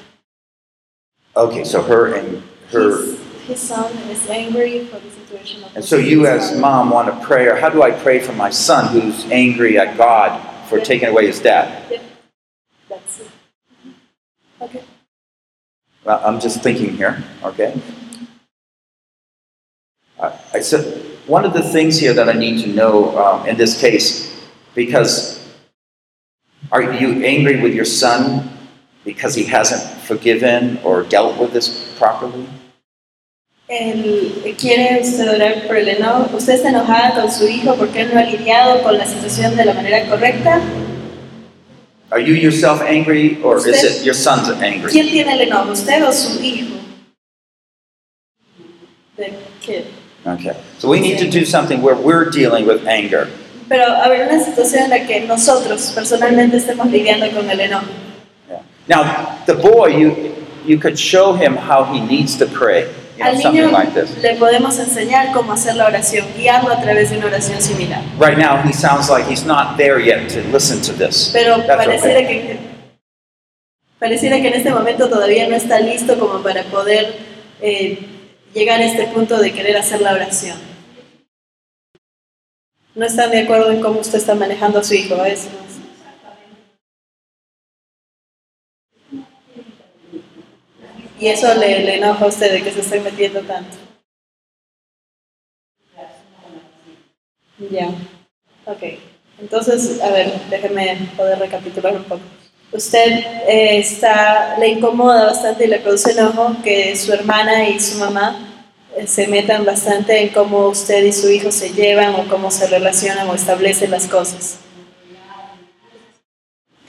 Speaker 1: Okay, so her and her.
Speaker 2: His, his son is angry for the situation of
Speaker 1: And so you, as
Speaker 2: father.
Speaker 1: mom, want to pray, or how do I pray for my son who's angry at God for
Speaker 2: Yeah.
Speaker 1: taking away his dad?
Speaker 2: Yep. That's it. Okay.
Speaker 1: Well, I'm just thinking here, okay? Uh, I said, one of the things here that I need to know um, in this case, because are you angry with your son because he hasn't forgiven or dealt with this properly?
Speaker 2: El- ¿Quiere usted orar por el? ¿Usted enojada con su hijo porque no ha lidiado con la situación de la manera correcta?
Speaker 1: Are you yourself angry or is it your son's angry?
Speaker 2: ¿Quién tiene el enojo? ¿Usted o su hijo? The kid.
Speaker 1: Okay. So we need to do something where we're dealing with anger.
Speaker 2: Pero ver, una situación en la que nosotros personalmente estemos lidiando con el enojo.
Speaker 1: Yeah. Now, the boy, you, you could show him how he needs to pray, you know,
Speaker 2: Al
Speaker 1: something
Speaker 2: niño
Speaker 1: like this.
Speaker 2: le podemos enseñar cómo hacer la oración, guiarlo a través de una oración similar.
Speaker 1: Right now, he sounds like he's not there yet to listen to this.
Speaker 2: Pero
Speaker 1: That's
Speaker 2: pareciera
Speaker 1: okay.
Speaker 2: que, pareciera que en este momento todavía no está listo como para poder eh, llegar a este punto de querer hacer la oración. No están de acuerdo en cómo usted está manejando a su hijo, a veces. Y eso le, enoja a usted de que se esté metiendo tanto. Ya. Ok. Entonces, a ver, déjeme poder recapitular un poco. Usted eh, está, le incomoda bastante y le produce enojo que su hermana y su mamá eh, se metan bastante en cómo usted y su hijo se llevan o cómo se relacionan o establecen las cosas.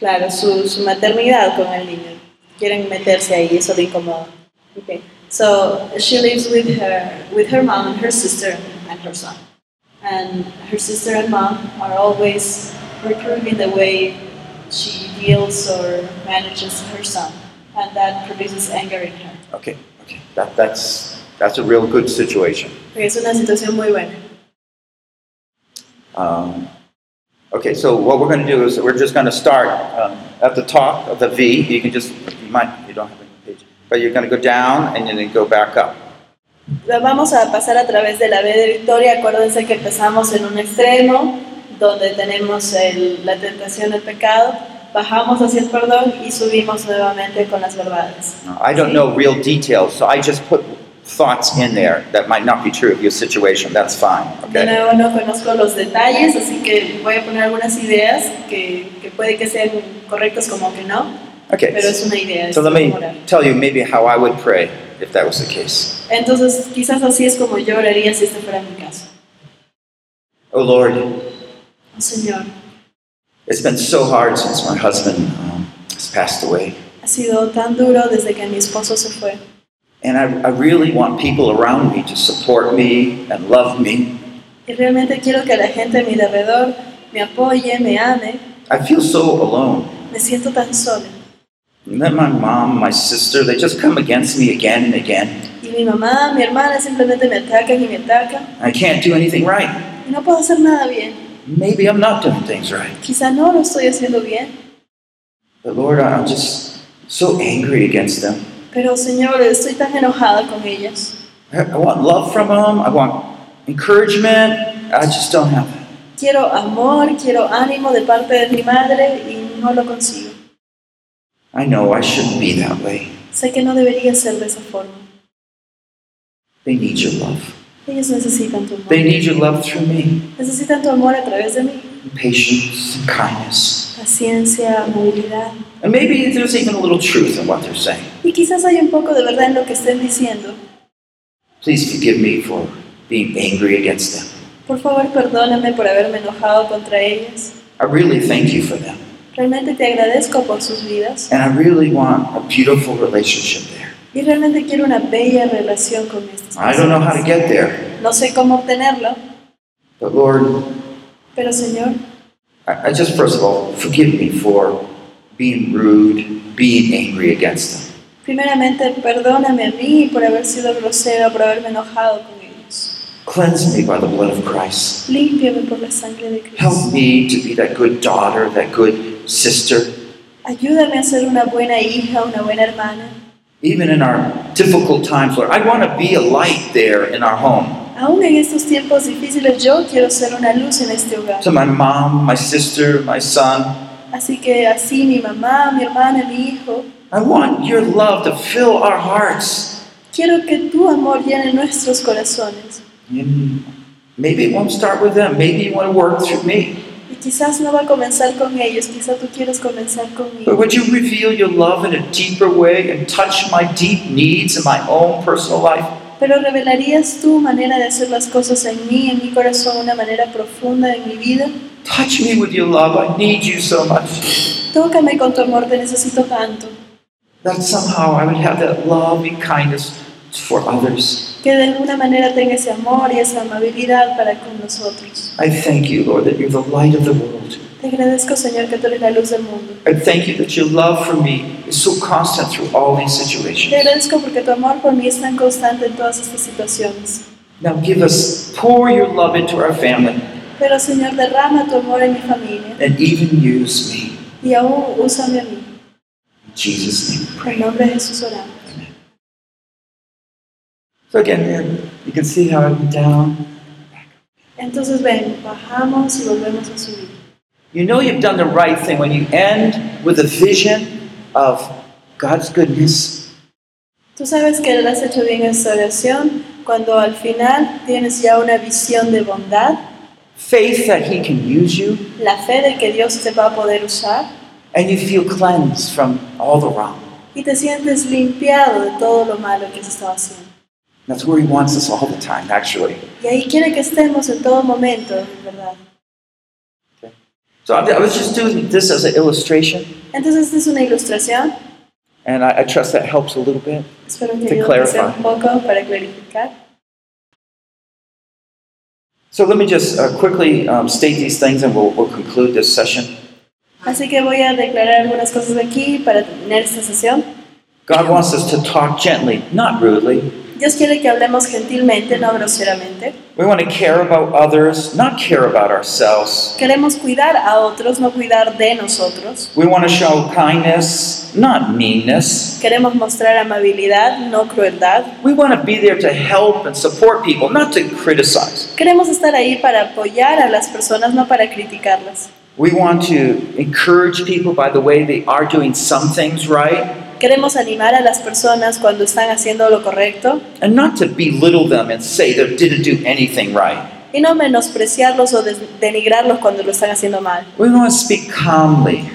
Speaker 2: Claro, su maternidad con el niño. Quieren meterse ahí, eso le incomoda. Okay. So she lives with her with her mom and her sister and her son. And her sister and mom are always reproving the way she deals or manages her son, and that produces anger in her.
Speaker 1: Okay, okay. That, that's, that's a real good situation.
Speaker 2: Es una situación muy buena.
Speaker 1: Um, okay, so what we're going to do is we're just going to start um, at the top of the V. You can just, might, you don't have any page, but you're going to go down and then go back up.
Speaker 2: Vamos a pasar a través de la B de Victoria. Acuérdense que empezamos en un extremo, donde tenemos el- la tentación del pecado, bajamos hacia el perdón y subimos nuevamente con las verdades.
Speaker 1: I don't know real details, so I just put thoughts in there that might not be true of your situation. That's fine,
Speaker 2: De
Speaker 1: okay?
Speaker 2: nuevo no conozco los detalles, así que voy a poner algunas ideas que, que puede que sean correctas como que no,
Speaker 1: Okay.
Speaker 2: pero es una idea.
Speaker 1: So let me
Speaker 2: como orar.
Speaker 1: tell you maybe how I would pray if that was the case.
Speaker 2: Entonces, quizás así es como yo oraría si este fuera mi caso.
Speaker 1: Oh Lord,
Speaker 2: Oh, Señor,
Speaker 1: it's been so hard since my husband um, has passed away.
Speaker 2: ha sido tan duro desde que mi esposo se fue.
Speaker 1: And I, I really want people around me to support me and love me.
Speaker 2: Y realmente quiero que la gente a mi alrededor me apoye, me ame.
Speaker 1: I feel so alone.
Speaker 2: Me siento tan sola.
Speaker 1: And then my mom, my sister, they just come against me again and again.
Speaker 2: Y mi mamá, mi hermana simplemente me atacan y me atacan.
Speaker 1: I can't do anything right.
Speaker 2: Y no puedo hacer nada bien.
Speaker 1: Maybe I'm not doing things right.
Speaker 2: Quizá no lo estoy haciendo bien.
Speaker 1: But Lord, I'm just so angry against them.
Speaker 2: Pero Señor, estoy tan enojada con ellas.
Speaker 1: I, I want love from them. I want encouragement. I just don't have it.
Speaker 2: Quiero amor, quiero ánimo de parte de mi madre y no lo consigo.
Speaker 1: I know I shouldn't be that way.
Speaker 2: Sé que no debería ser de esa forma.
Speaker 1: They need your love.
Speaker 2: Ellos necesitan tu
Speaker 1: They need your love through me.
Speaker 2: Necesitan tu amor a través de mí.
Speaker 1: Patience and kindness.
Speaker 2: Paciencia, amabilidad.
Speaker 1: And maybe there's even a little truth in what they're saying.
Speaker 2: Y quizás hay un poco de verdad en lo que estén diciendo.
Speaker 1: Please forgive me for being angry against them.
Speaker 2: Por favor, perdóname por haberme enojado contra ellas.
Speaker 1: I really thank you for them.
Speaker 2: Realmente te agradezco por sus vidas
Speaker 1: And I really want a beautiful relationship there.
Speaker 2: y realmente quiero una bella relación con estas
Speaker 1: I don't know how to get there.
Speaker 2: No sé cómo obtenerlo,
Speaker 1: But Lord,
Speaker 2: pero Señor,
Speaker 1: I, I just first of all, forgive me for being rude, being angry against them.
Speaker 2: primeramente perdóname a mí por haber sido grosero, por haberme enojado con.
Speaker 1: Cleanse me by the blood of Christ.
Speaker 2: Límpiame por la sangre de
Speaker 1: Help me to be that good daughter, that good sister,
Speaker 2: Ayúdame a ser una buena hija, una buena hermana.
Speaker 1: even in our difficult times, Lord. I want to be a light there in our home.
Speaker 2: Aún en estos tiempos difíciles yo quiero ser una luz en este hogar.
Speaker 1: To my mom, my sister, my son,
Speaker 2: Así que así mi mamá, mi hermana, mi hijo,
Speaker 1: I want your love to fill our hearts.
Speaker 2: quiero que tu amor llene nuestros corazones.
Speaker 1: Maybe it won't start with them. Maybe you want to work through me.
Speaker 2: Y quizás no va a comenzar con ellos, quizás tú quieres comenzar
Speaker 1: But would you reveal your love in a deeper way and touch my deep needs in my own personal life?
Speaker 2: Pero revelarías tu manera de hacer las cosas en mí, en mi corazón, una manera profunda en mi vida.
Speaker 1: Touch me with your love. I need you so much.
Speaker 2: Tócame con tu amor, te necesito tanto.
Speaker 1: That somehow I would have that love and kindness for others.
Speaker 2: Que de alguna manera tenga ese amor y esa amabilidad para con nosotros.
Speaker 1: I thank you, Lord, that you're the light of the world.
Speaker 2: Te agradezco, Señor, que tú eres la luz del mundo.
Speaker 1: I thank you that your love for me is so constant through all these
Speaker 2: Te
Speaker 1: situations.
Speaker 2: agradezco porque tu amor por mí es tan constante en todas estas situaciones.
Speaker 1: Now give us, pour your love into our family
Speaker 2: Pero, Señor, derrama tu amor en mi familia
Speaker 1: and even use me.
Speaker 2: y aún úsame a mí.
Speaker 1: In Jesus' name
Speaker 2: En nombre de Jesús oramos.
Speaker 1: So again, you can see how I went down.
Speaker 2: Entonces, ven, bajamos y volvemos a subir.
Speaker 1: You know you've done the right thing when you end with a vision of God's goodness.
Speaker 2: Tú sabes que lo has hecho bien en oración cuando al final tienes ya una visión de bondad,
Speaker 1: faith that He can use you,
Speaker 2: la fe de que Dios te va a poder usar
Speaker 1: and you feel cleansed from all the wrong.
Speaker 2: y te sientes limpiado de todo lo malo que has estado haciendo.
Speaker 1: That's where He wants us all the time, actually.
Speaker 2: Y ahí quiere que estemos en todo momento, en verdad.
Speaker 1: So I was just doing this as an illustration,
Speaker 2: Entonces, esta es una ilustración.
Speaker 1: and I, I trust that helps a little bit.
Speaker 2: Espero que
Speaker 1: To clarify.
Speaker 2: un poco para clarificar.
Speaker 1: So let me just uh, quickly um, state these things, and we'll, we'll conclude this session.
Speaker 2: Así que voy a declarar algunas cosas aquí para terminar esta sesión.
Speaker 1: God wants us to talk gently, not rudely,
Speaker 2: Dios quiere que hablemos gentilmente, no groseramente.
Speaker 1: We want to care about others, not care about ourselves.
Speaker 2: Queremos cuidar a otros, no cuidar de nosotros.
Speaker 1: We want to show kindness, not meanness.
Speaker 2: Queremos mostrar amabilidad, no crueldad.
Speaker 1: We want to be there to help and support people, not to criticize.
Speaker 2: Queremos estar ahí para apoyar a las personas, no para criticarlas.
Speaker 1: We want to encourage people by the way they are doing some things right
Speaker 2: Queremos animar a las personas cuando están haciendo lo correcto
Speaker 1: and not to belittle them and say they didn't do anything right.
Speaker 2: y no menospreciarlos o denigrarlos cuando lo están haciendo mal.
Speaker 1: We want to speak calmly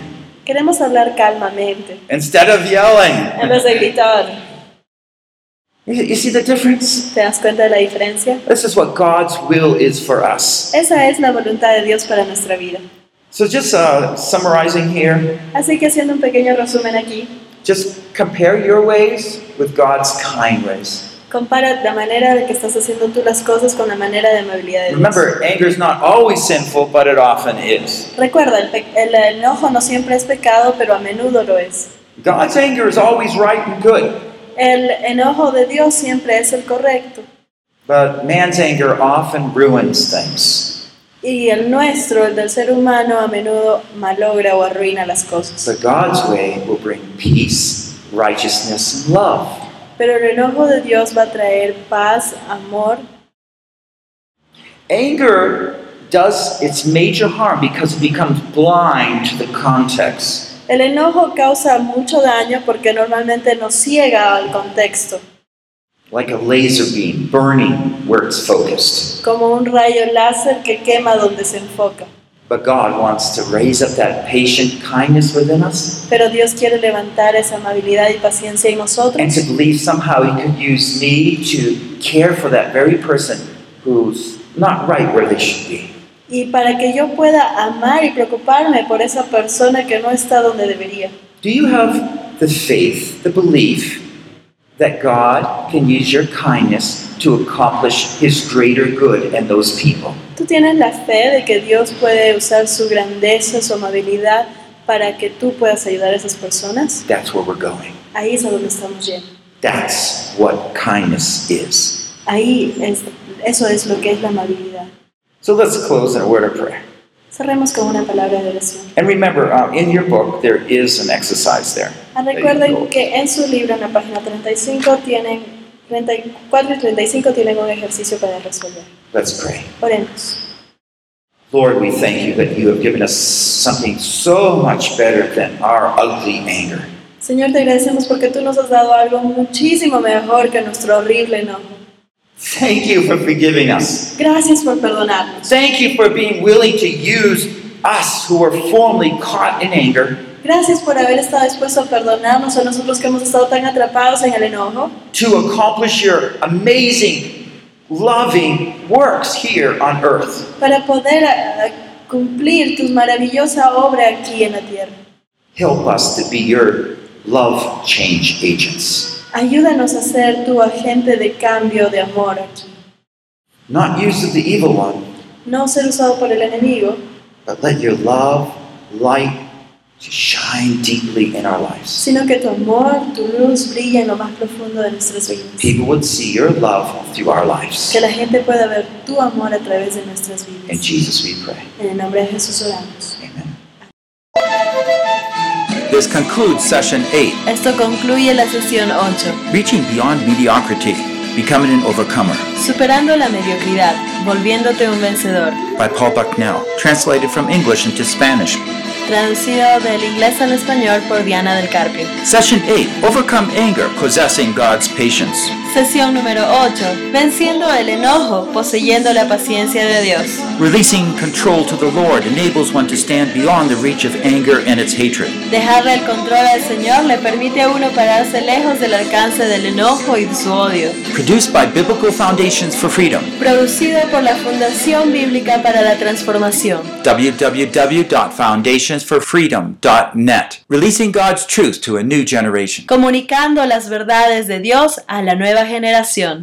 Speaker 2: Queremos hablar calmamente,
Speaker 1: instead of
Speaker 2: en
Speaker 1: yelling.
Speaker 2: vez de gritar.
Speaker 1: You you see the difference?
Speaker 2: ¿Te das cuenta de la diferencia?
Speaker 1: This is what God's will is for us.
Speaker 2: Esa es la voluntad de Dios para nuestra vida.
Speaker 1: So, just uh, summarizing here,
Speaker 2: Así que haciendo un pequeño resumen aquí,
Speaker 1: just compare your ways with God's kind ways.
Speaker 2: compara la manera de que estás haciendo tú las cosas con la manera de amabilidad de Dios.
Speaker 1: Remember, anger is not always sinful, but it often is.
Speaker 2: Recuerda, el, pe- el enojo no siempre es pecado, pero a menudo lo es.
Speaker 1: God's anger is always right and good,
Speaker 2: El enojo de Dios siempre es el correcto.
Speaker 1: but man's anger often ruins things.
Speaker 2: Y el nuestro, el del ser humano, a menudo malogra o arruina las cosas.
Speaker 1: But God's way will bring peace, righteousness, and love.
Speaker 2: Pero el enojo de Dios va a traer paz, amor.
Speaker 1: Anger does its major harm because it becomes blind to the context.
Speaker 2: El enojo causa mucho daño porque normalmente nos ciega al contexto,
Speaker 1: Like a laser beam burning where it's focused.
Speaker 2: como un rayo láser que quema donde se enfoca.
Speaker 1: But God wants to raise up that patient kindness within us
Speaker 2: Pero Dios quiere levantar esa amabilidad y paciencia en nosotros.
Speaker 1: and to believe somehow He could use me to care for that very person who's not right where they should be.
Speaker 2: y para que yo pueda amar y preocuparme por esa persona que no está donde debería.
Speaker 1: Do you have the faith, the belief that God can use your kindness to accomplish His greater good and those people?
Speaker 2: Tú tienes la fe de que Dios puede usar su grandeza, su amabilidad para que tú puedas ayudar a esas personas.
Speaker 1: That's where we're going.
Speaker 2: Ahí es a donde estamos yendo.
Speaker 1: That's what kindness is.
Speaker 2: Ahí es, eso es lo que es la amabilidad.
Speaker 1: So let's close in a word of prayer.
Speaker 2: Cerremos con una palabra de oración.
Speaker 1: And remember, uh, in your book, there is an exercise there.
Speaker 2: Ah. Recuerden que en su libro, en la página 35, tienen 34 y 35 tienen un ejercicio para resolver.
Speaker 1: Let's pray.
Speaker 2: Oremos.
Speaker 1: Lord, we thank you that you have given us something so much better than our ugly anger.
Speaker 2: Señor, te agradecemos porque tú nos has dado algo muchísimo mejor que nuestro horrible enojo.
Speaker 1: Thank you for forgiving us.
Speaker 2: Gracias por perdonarnos.
Speaker 1: Thank you for being willing to use us who were formerly caught in anger
Speaker 2: Gracias por haber estado dispuesto a perdonarnos a nosotros que hemos estado tan atrapados en el enojo
Speaker 1: to accomplish your amazing, loving works here on earth.
Speaker 2: para poder ah, cumplir tu maravillosa obra aquí en la tierra.
Speaker 1: Help us to be your love change agents.
Speaker 2: Ayúdanos a ser tu agente de cambio de amor aquí.
Speaker 1: Not used of the evil one,
Speaker 2: No ser usado por el enemigo,
Speaker 1: but let your love, light, to shine deeply in our lives.
Speaker 2: sino que tu amor, tu luz brilla en lo más profundo de nuestras vidas.
Speaker 1: People would see your love through our lives.
Speaker 2: Que la gente pueda ver tu amor a través de nuestras
Speaker 1: In. Jesus we pray.
Speaker 2: En el nombre de Jesús oramos.
Speaker 1: Amen.
Speaker 3: This concludes session 8
Speaker 2: Esto concluye la sesión 8.
Speaker 3: Reaching Beyond Mediocrity Becoming an Overcomer
Speaker 2: Superando la mediocridad, volviéndote un vencedor.
Speaker 3: by Paul Bucknell, translated from English into Spanish.
Speaker 2: Traducido del inglés al español por Diana del Carpio.
Speaker 3: Session 8 Overcome Anger, Possessing God's Patience.
Speaker 2: Sesión número 8. Venciendo el enojo, poseyendo la paciencia de Dios.
Speaker 3: Releasing control to the Lord enables one to stand beyond the reach of anger and its hatred.
Speaker 2: Dejarle el control al Señor le permite a uno pararse lejos del alcance del enojo y de su odio.
Speaker 3: Produced by Biblical Foundations for Freedom.
Speaker 2: Producido por la Fundación Bíblica para la Transformación.
Speaker 3: www.foundationsforfreedom.net. Releasing God's truth to a new generation.
Speaker 2: Comunicando las verdades de Dios a la nueva generación.